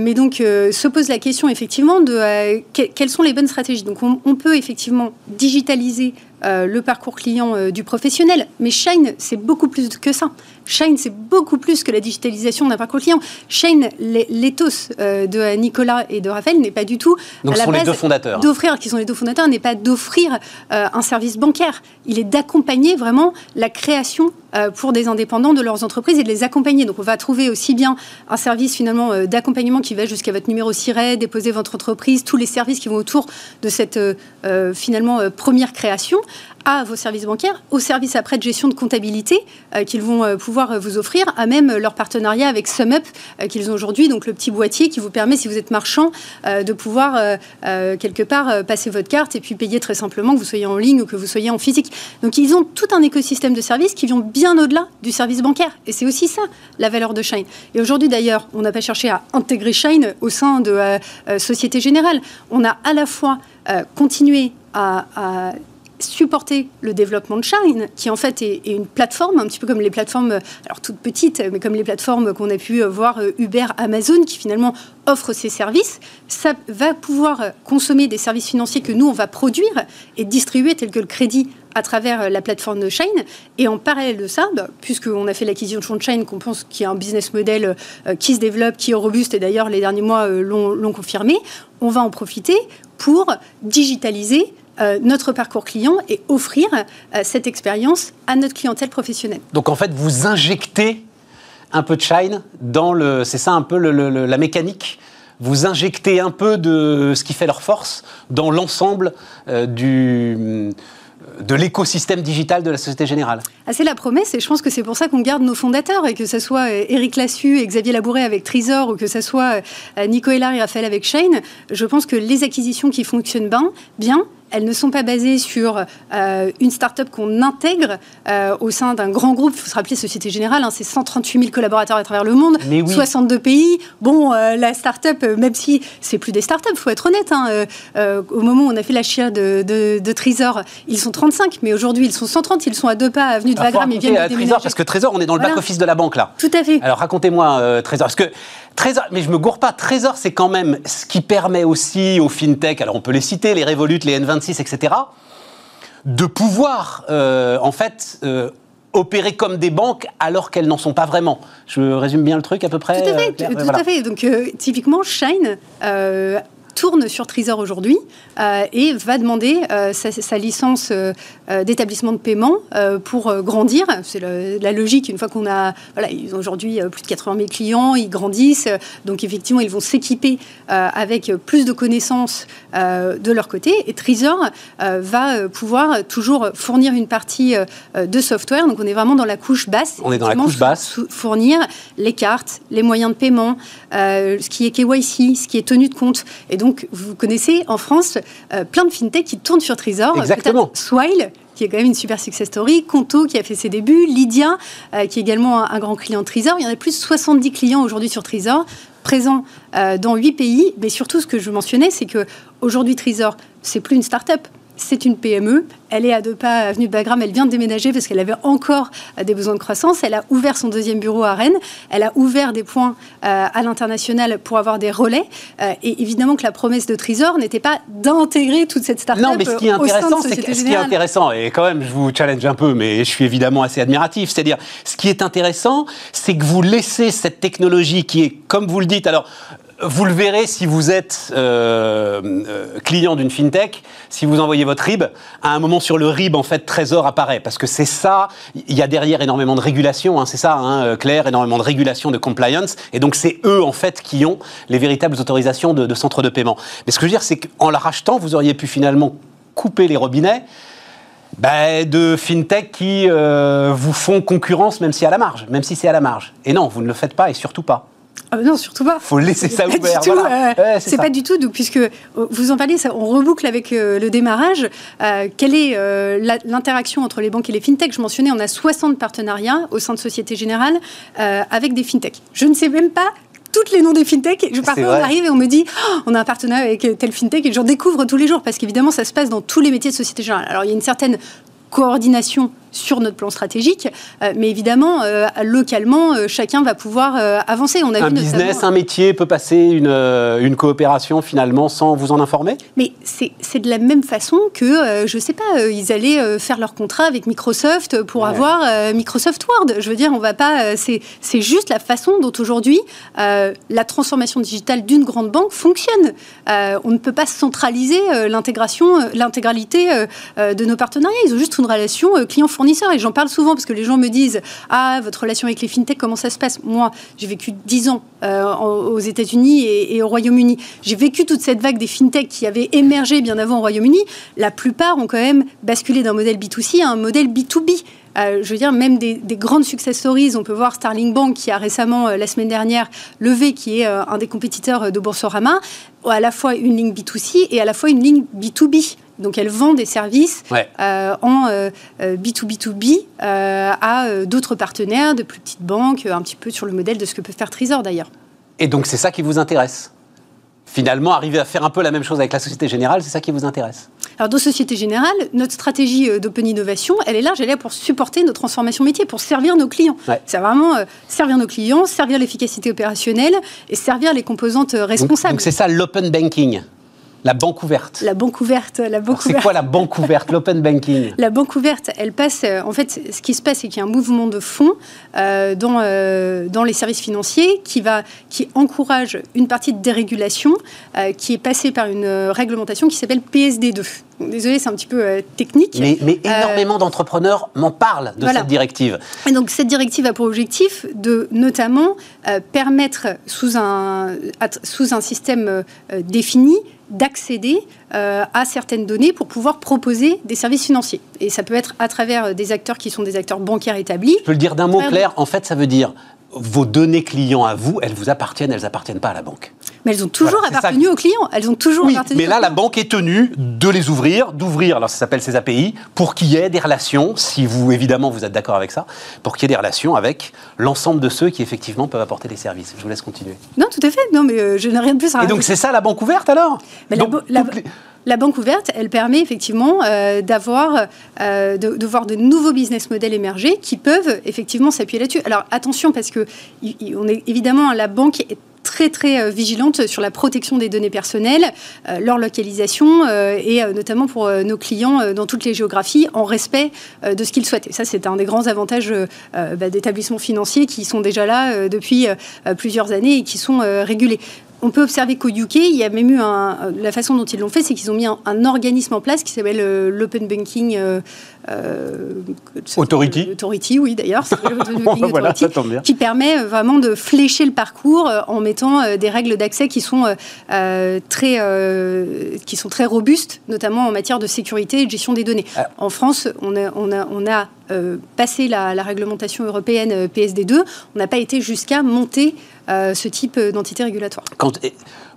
mais donc, se pose la question effectivement de quelles sont les bonnes stratégies. Donc, on, on peut effectivement digitaliser euh, le parcours client euh, du professionnel. Mais Shine, c'est beaucoup plus que ça. Shine, c'est beaucoup plus que la digitalisation d'un parcours client. Shine, l'éthos euh, de Nicolas et de Raphaël n'est pas du tout Donc, à la les deux fondateurs. d'offrir, qui sont les deux fondateurs, n'est pas d'offrir un service bancaire. Il est d'accompagner vraiment la création pour des indépendants de leurs entreprises et de les accompagner. Donc on va trouver aussi bien un service finalement d'accompagnement qui va jusqu'à votre numéro SIRET, déposer votre entreprise, tous les services qui vont autour de cette finalement première création à vos services bancaires, aux services après de gestion de comptabilité euh, qu'ils vont euh, pouvoir euh, vous offrir, à même leur partenariat avec SumUp qu'ils ont aujourd'hui, donc le petit boîtier qui vous permet, si vous êtes marchand, de pouvoir quelque part passer votre carte et puis payer très simplement, que vous soyez en ligne ou que vous soyez en physique. Donc ils ont tout un écosystème de services qui vont bien au-delà du service bancaire. Et c'est aussi ça, la valeur de Shine. Et aujourd'hui d'ailleurs, on n'a pas cherché à intégrer Shine au sein de Société Générale. On a à la fois continué à, à supporter le développement de Shine, qui en fait est, une plateforme, un petit peu comme les plateformes, alors toutes petites, mais comme les plateformes qu'on a pu voir euh, Uber, Amazon, qui finalement offrent ces services, ça va pouvoir consommer des services financiers que nous, on va produire et distribuer, tels que le crédit à travers euh, la plateforme de Shine. Et en parallèle de ça, bah, puisqu'on a fait l'acquisition de Shine, qu'on pense qu'il y a un business model euh, qui se développe, qui est robuste, et d'ailleurs les derniers mois l'ont confirmé, on va en profiter pour digitaliser euh, notre parcours client et offrir euh, cette expérience à notre clientèle professionnelle. Donc en fait, vous injectez un peu de shine dans le. C'est ça un peu la mécanique vous injectez un peu de ce qui fait leur force dans l'ensemble euh, du de l'écosystème digital de la Société Générale. Ah, c'est la promesse et je pense que c'est pour ça qu'on garde nos fondateurs et que ce soit Eric Lassu et Xavier Labouret avec Trésor ou que ce soit Nico Hélard et Raphaël avec Shane. Je pense que les acquisitions qui fonctionnent bien, bien elles ne sont pas basées sur euh, une start-up qu'on intègre euh, au sein d'un grand groupe. Il faut se rappeler, Société Générale, hein, c'est 138 000 collaborateurs à travers le monde, 62 pays. Bon, euh, la start-up, même si c'est plus des start-up, il faut être honnête. Hein, au moment où on a fait l'achat de, de, Trésor, ils sont 35, mais aujourd'hui, ils sont 130. Ils sont à deux pas avenue de Wagram. Ils viennent de Trésor, parce que Trésor, on est dans le back-office de la banque, là. Tout à fait. Alors, racontez-moi, Trésor. Parce que Trésor, mais je me gourre pas, Trésor, c'est quand même ce qui permet aussi aux fintech, alors on peut les citer, les Revolut, les N26, etc., de pouvoir, euh, en fait, euh, opérer comme des banques alors qu'elles n'en sont pas vraiment. Je résume bien le truc à peu près Tout à fait, euh, tout, à fait. Donc, typiquement, Shine tourne sur Trésor aujourd'hui euh, et va demander euh, sa, licence euh, d'établissement de paiement pour grandir. C'est la logique, une fois qu'on a... Voilà, ils ont aujourd'hui plus de 80 000 clients, ils grandissent, donc effectivement, ils vont s'équiper avec plus de connaissances de leur côté. Et Trésor va pouvoir toujours fournir une partie de software. Donc on est vraiment dans la couche basse. On est dans la couche basse. Fournir les cartes, les moyens de paiement, ce qui est KYC, ce qui est tenue de compte. Et donc, donc, vous connaissez en France euh, plein de fintech qui tournent sur Trésor. Exactement. Swile, qui est quand même une super success story, Conto qui a fait ses débuts, Lydia euh, qui est également un, grand client de Trésor. Il y en a plus de 70 clients aujourd'hui sur Trésor, présents euh, dans 8 pays. Mais surtout, ce que je mentionnais, c'est que aujourd'hui Trésor, c'est plus une start-up c'est une PME. Elle est à deux pas avenue de Bagram. Elle vient de déménager parce qu'elle avait encore euh, des besoins de croissance. Elle a ouvert son deuxième bureau à Rennes. Elle a ouvert des points euh, à l'international pour avoir des relais. Euh, et évidemment que la promesse de Trésor n'était pas d'intégrer toute cette start-up. Non, mais ce qui est intéressant, c'est ce qui est intéressant, et quand même, je vous challenge un peu, mais je suis évidemment assez admiratif. C'est-à-dire, ce qui est intéressant, c'est que vous laissez cette technologie qui est, comme vous le dites, alors vous le verrez si vous êtes euh, euh, client d'une fintech, si vous envoyez votre RIB, à un moment sur le RIB, en fait, Trésor apparaît. Parce que c'est ça, il y a derrière énormément de régulation, hein, c'est ça, hein, euh, Claire, énormément de régulation, de compliance. Et donc, c'est eux, en fait, qui ont les véritables autorisations de, centres de paiement. Mais ce que je veux dire, c'est qu'en la rachetant, vous auriez pu finalement couper les robinets ben, de fintech qui vous font concurrence, même si à la marge, même si c'est à la marge. Et non, vous ne le faites pas et surtout pas. Ah non, surtout pas. faut laisser ça ouvert. c'est pas du tout, donc, puisque euh, vous en parlez, ça, on reboucle avec euh, le démarrage. Euh, quelle est l'interaction entre les banques et les fintechs? Je mentionnais, on a 60 partenariats au sein de Société Générale avec des fintechs. Je ne sais même pas toutes les noms des fintechs. Je, parfois, on arrive et on me dit oh, on a un partenariat avec tel fintech et j'en découvre tous les jours parce qu'évidemment, ça se passe dans tous les métiers de Société Générale. Alors, il y a une certaine coordination sur notre plan stratégique, euh, mais évidemment, euh, localement, euh, chacun va pouvoir avancer. On a un business, un métier peut passer une, une, coopération finalement sans vous en informer? Mais c'est de la même façon que, je ne sais pas, ils allaient faire leur contrat avec Microsoft pour avoir Microsoft Word. Je veux dire, on va pas. c'est juste la façon dont aujourd'hui la transformation digitale d'une grande banque fonctionne. on ne peut pas centraliser l'intégration, l'intégralité de nos partenariats. Ils ont juste une relation client-fournisseur et j'en parle souvent parce que les gens me disent Ah, votre relation avec les fintechs, comment ça se passe? Moi, j'ai vécu 10 ans euh, aux États-Unis et, au Royaume-Uni. J'ai vécu toute cette vague des fintechs qui avaient émergé bien avant au Royaume-Uni. La plupart ont quand même basculé d'un modèle B2C à un modèle B2B. Euh, je veux dire, même des, grandes success stories, on peut voir Starling Bank qui a récemment, euh, la semaine dernière, levé, qui est un des compétiteurs de Boursorama, à la fois une ligne B2C et à la fois une ligne B2B. Donc elle vend des services euh, en B2B2B euh, euh, à d'autres partenaires, de plus petites banques, un petit peu sur le modèle de ce que peut faire Trésor d'ailleurs. Et donc c'est ça qui vous intéresse? Finalement, arriver à faire un peu la même chose avec la Société Générale, c'est ça qui vous intéresse? Alors, dans Société Générale, notre stratégie d'open innovation, elle est large, elle est là pour supporter nos transformations métiers, pour servir nos clients. C'est vraiment servir nos clients, servir l'efficacité opérationnelle et servir les composantes responsables. Donc, c'est ça l'open banking? La banque ouverte. La banque ouverte, la banque C'est quoi la banque ouverte, l'open banking La banque ouverte, elle passe. Euh, en fait, ce qui se passe, c'est qu'il y a un mouvement de fonds euh, dans, euh, dans les services financiers qui va, qui encourage une partie de dérégulation qui est passée par une réglementation qui s'appelle PSD2. Désolé, c'est un petit peu technique. Mais, énormément d'entrepreneurs m'en parlent de cette directive. Et donc cette directive a pour objectif de notamment permettre sous un, sous un système défini d'accéder euh, à certaines données pour pouvoir proposer des services financiers. Et ça peut être à travers des acteurs qui sont des acteurs bancaires établis. Je peux le dire d'un mot clair, en fait ça veut dire vos données clients à vous, elles vous appartiennent, elles appartiennent pas à la banque. Mais elles ont toujours appartenu aux clients. Elles ont toujours oui, Mais là, la banque est tenue de les ouvrir, d'ouvrir, alors ça s'appelle ces API, pour qu'il y ait des relations, si vous, évidemment, vous êtes d'accord avec ça, pour qu'il y ait des relations avec l'ensemble de ceux qui, effectivement, peuvent apporter des services. Je vous laisse continuer. Non, tout à fait. Non, mais euh, je n'ai rien de plus à Et donc, c'est ça la banque ouverte, alors? La, banque ouverte, elle permet effectivement euh, d'avoir, euh, de, voir de nouveaux business models émerger qui peuvent effectivement s'appuyer là-dessus. Alors attention parce que on est évidemment la banque est très très euh, vigilante sur la protection des données personnelles, euh, leur localisation euh, et notamment pour nos clients dans toutes les géographies en respect de ce qu'ils souhaitent. Et ça, c'est un des grands avantages bah, d'établissements financiers qui sont déjà là depuis plusieurs années et qui sont régulés on peut observer qu'au UK, il y a même eu un, la façon dont ils l'ont fait, c'est qu'ils ont mis un, organisme en place qui s'appelle l'Open Banking euh, Authority. Authority, oui d'ailleurs, voilà, qui permet euh, vraiment de flécher le parcours euh, en mettant des règles d'accès qui sont très qui sont très robustes, notamment en matière de sécurité et de gestion des données. Ah. En France, on a, on a, on a passé la, réglementation européenne PSD2, on n'a pas été jusqu'à monter ce type d'entité régulatoire. Quand,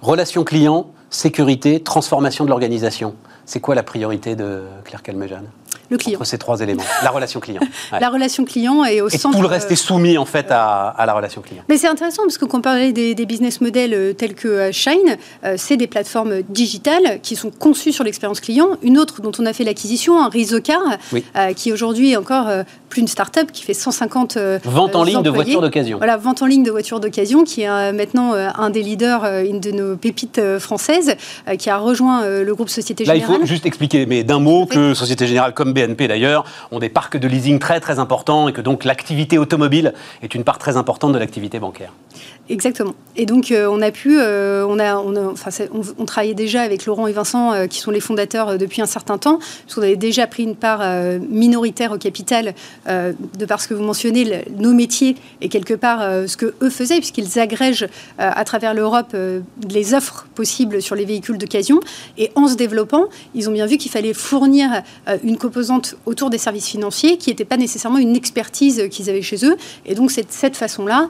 relation client, sécurité, transformation de l'organisation, c'est quoi la priorité de Claire Calmejane? Le client. Entre ces trois éléments. La relation client. La relation client est au et centre. Tout le reste est soumis en fait à, la relation client. Mais c'est intéressant parce que quand on parlait des, business models euh, tels que euh, Shine, euh, c'est des plateformes digitales qui sont conçues sur l'expérience client. Une autre dont on a fait l'acquisition, un Rizocar, qui aujourd'hui est encore plus une start-up qui fait 150 Vente en ligne de voitures d'occasion. Voilà, vente en ligne de voitures d'occasion, qui est maintenant un des leaders, une de nos pépites françaises, qui a rejoint le groupe Société Générale. Là, il faut juste expliquer, mais d'un mot, que Société Générale comme BNP d'ailleurs ont des parcs de leasing très très importants et que donc l'activité automobile est une part très importante de l'activité bancaire. Exactement. Et donc euh, on a pu, euh, on a, on, enfin, on, travaillait déjà avec Laurent et Vincent euh, qui sont les fondateurs depuis un certain temps, parce qu'on avait déjà pris une part minoritaire au capital de parce que vous mentionnez nos métiers et quelque part ce que eux faisaient, puisqu'ils agrègent à travers l'Europe les offres possibles sur les véhicules d'occasion. Et en se développant, ils ont bien vu qu'il fallait fournir une composante autour des services financiers qui n'était pas nécessairement une expertise qu'ils avaient chez eux. Et donc c'est de cette façon-là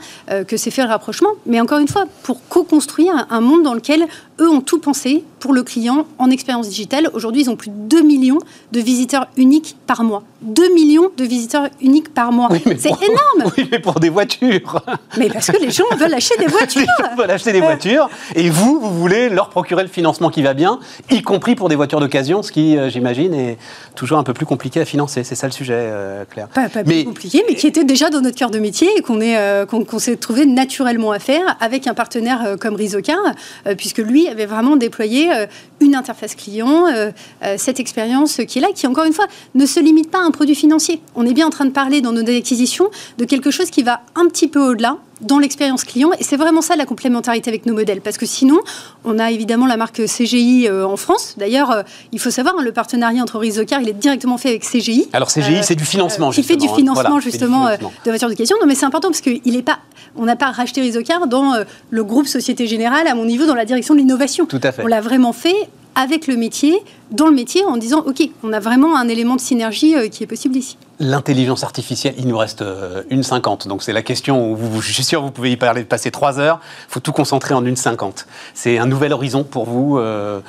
que s'est fait le rapprochement mais encore une fois, pour co-construire un monde dans lequel eux ont tout pensé pour le client en expérience digitale. Aujourd'hui, ils ont plus de 2 millions de visiteurs uniques par mois. 2 millions de visiteurs uniques par mois. c'est énorme. Oui, mais pour des voitures. Mais parce que les gens veulent acheter des voitures. Les gens veulent acheter des voitures. Et vous, vous voulez leur procurer le financement qui va bien, y compris pour des voitures d'occasion, ce qui, euh, j'imagine, est toujours un peu plus compliqué à financer. C'est ça le sujet, euh, Claire. Pas, plus compliqué, mais qui était déjà dans notre cœur de métier et qu'on euh, s'est trouvé naturellement à faire avec un partenaire comme Rizocar, puisque lui avait vraiment déployé une interface client, cette expérience qui est là, qui encore une fois ne se limite pas à un produit financier. On est bien en train de parler dans nos acquisitions de quelque chose qui va un petit peu au-delà dans l'expérience client. Et c'est vraiment ça la complémentarité avec nos modèles. Parce que sinon, on a évidemment la marque CGI euh, en France. D'ailleurs, euh, il faut savoir, hein, le partenariat entre Rizocar, il est directement fait avec CGI. Alors CGI, c'est du financement, Qui fait du hein. financement, justement, de voitures d'occasion. Non, mais c'est important parce qu'il est pas... On n'a pas racheté Rizocar dans le groupe Société Générale, à mon niveau, dans la direction de l'innovation. Tout à fait. On l'a vraiment fait avec le métier, dans le métier, en disant OK, on a vraiment un élément de synergie euh, qui est possible ici. L'intelligence artificielle, il nous reste euh, une cinquante. Donc c'est la question où vous, je suis sûr vous pouvez y parler, passer trois heures. Il faut tout concentrer en une cinquante. C'est un nouvel horizon pour vous. Euh,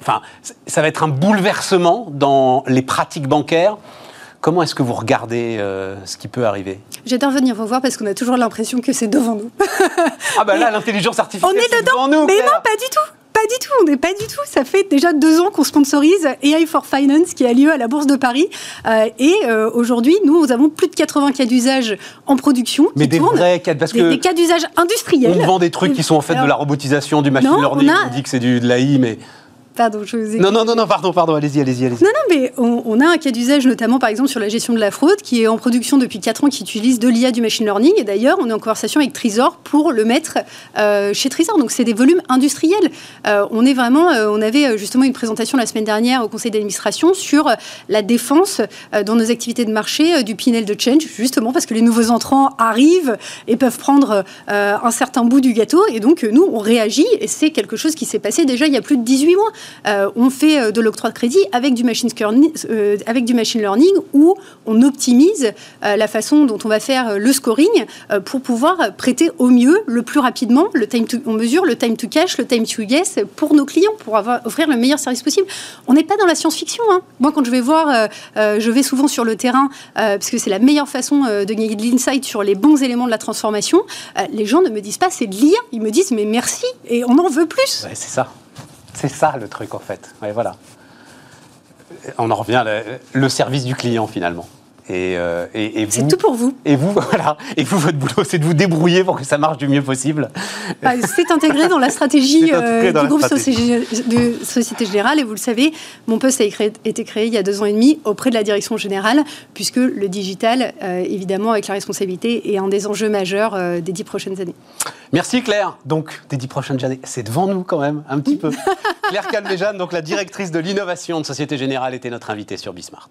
enfin, ça va être un bouleversement dans les pratiques bancaires. Comment est-ce que vous regardez ce qui peut arriver? J'adore venir vous voir parce qu'on a toujours l'impression que c'est devant nous. ah ben là, l'intelligence artificielle, on est, dedans. nous. Mais non, pas du tout pas du tout, on n'est pas du tout. Ça fait déjà deux ans qu'on sponsorise AI for Finance qui a lieu à la Bourse de Paris. Euh, et euh, aujourd'hui, nous, nous avons plus de 80 cas d'usage en production. Mais des vrais cas, parce des, cas d'usage industriels. On vend des trucs qui sont en fait de la robotisation, du machine learning. On, dit que c'est de l'AI, mais Non, non, non, non, pardon, pardon, allez-y, allez-y, allez-y. Non, non, mais on, a un cas d'usage, notamment par exemple sur la gestion de la fraude, qui est en production depuis 4 ans, qui utilise de l'IA du machine learning. Et d'ailleurs, on est en conversation avec Trisor pour le mettre euh, chez Trisor. Donc, c'est des volumes industriels. Euh, on est vraiment, euh, on avait justement une présentation la semaine dernière au conseil d'administration sur la défense dans nos activités de marché du Pinel de Change, justement parce que les nouveaux entrants arrivent et peuvent prendre un certain bout du gâteau. Et donc, nous, on réagit. Et c'est quelque chose qui s'est passé déjà il y a plus de 18 mois. Euh, on fait euh, de l'octroi de crédit avec du, machine euh, learning où on optimise la façon dont on va faire le scoring pour pouvoir prêter au mieux, le plus rapidement, le time to, on mesure le time to cash, le time to yes pour nos clients, pour avoir, offrir le meilleur service possible. On n'est pas dans la science-fiction. Hein. Moi, quand je vais voir, je vais souvent sur le terrain parce que c'est la meilleure façon de gagner de l'insight sur les bons éléments de la transformation. les gens ne me disent pas c'est de l'IA, ils me disent mais merci et on en veut plus. c'est ça. C'est ça le truc en fait. voilà. On en revient le service du client finalement. Euh, et, c'est tout pour vous. Et vous, voilà. Et vous, votre boulot, c'est de vous débrouiller pour que ça marche du mieux possible. Ah, c'est intégré dans la stratégie euh, du groupe de Société Générale. Et vous le savez, mon poste a été créé il y a deux ans et demi auprès de la direction générale, puisque le digital, euh, évidemment, avec la responsabilité, est un des enjeux majeurs des dix prochaines années. Merci Claire. Donc, des dix prochaines années, c'est devant nous quand même, un petit peu. Claire Calmejane, donc la directrice de l'innovation de Société Générale, était notre invitée sur Bismart.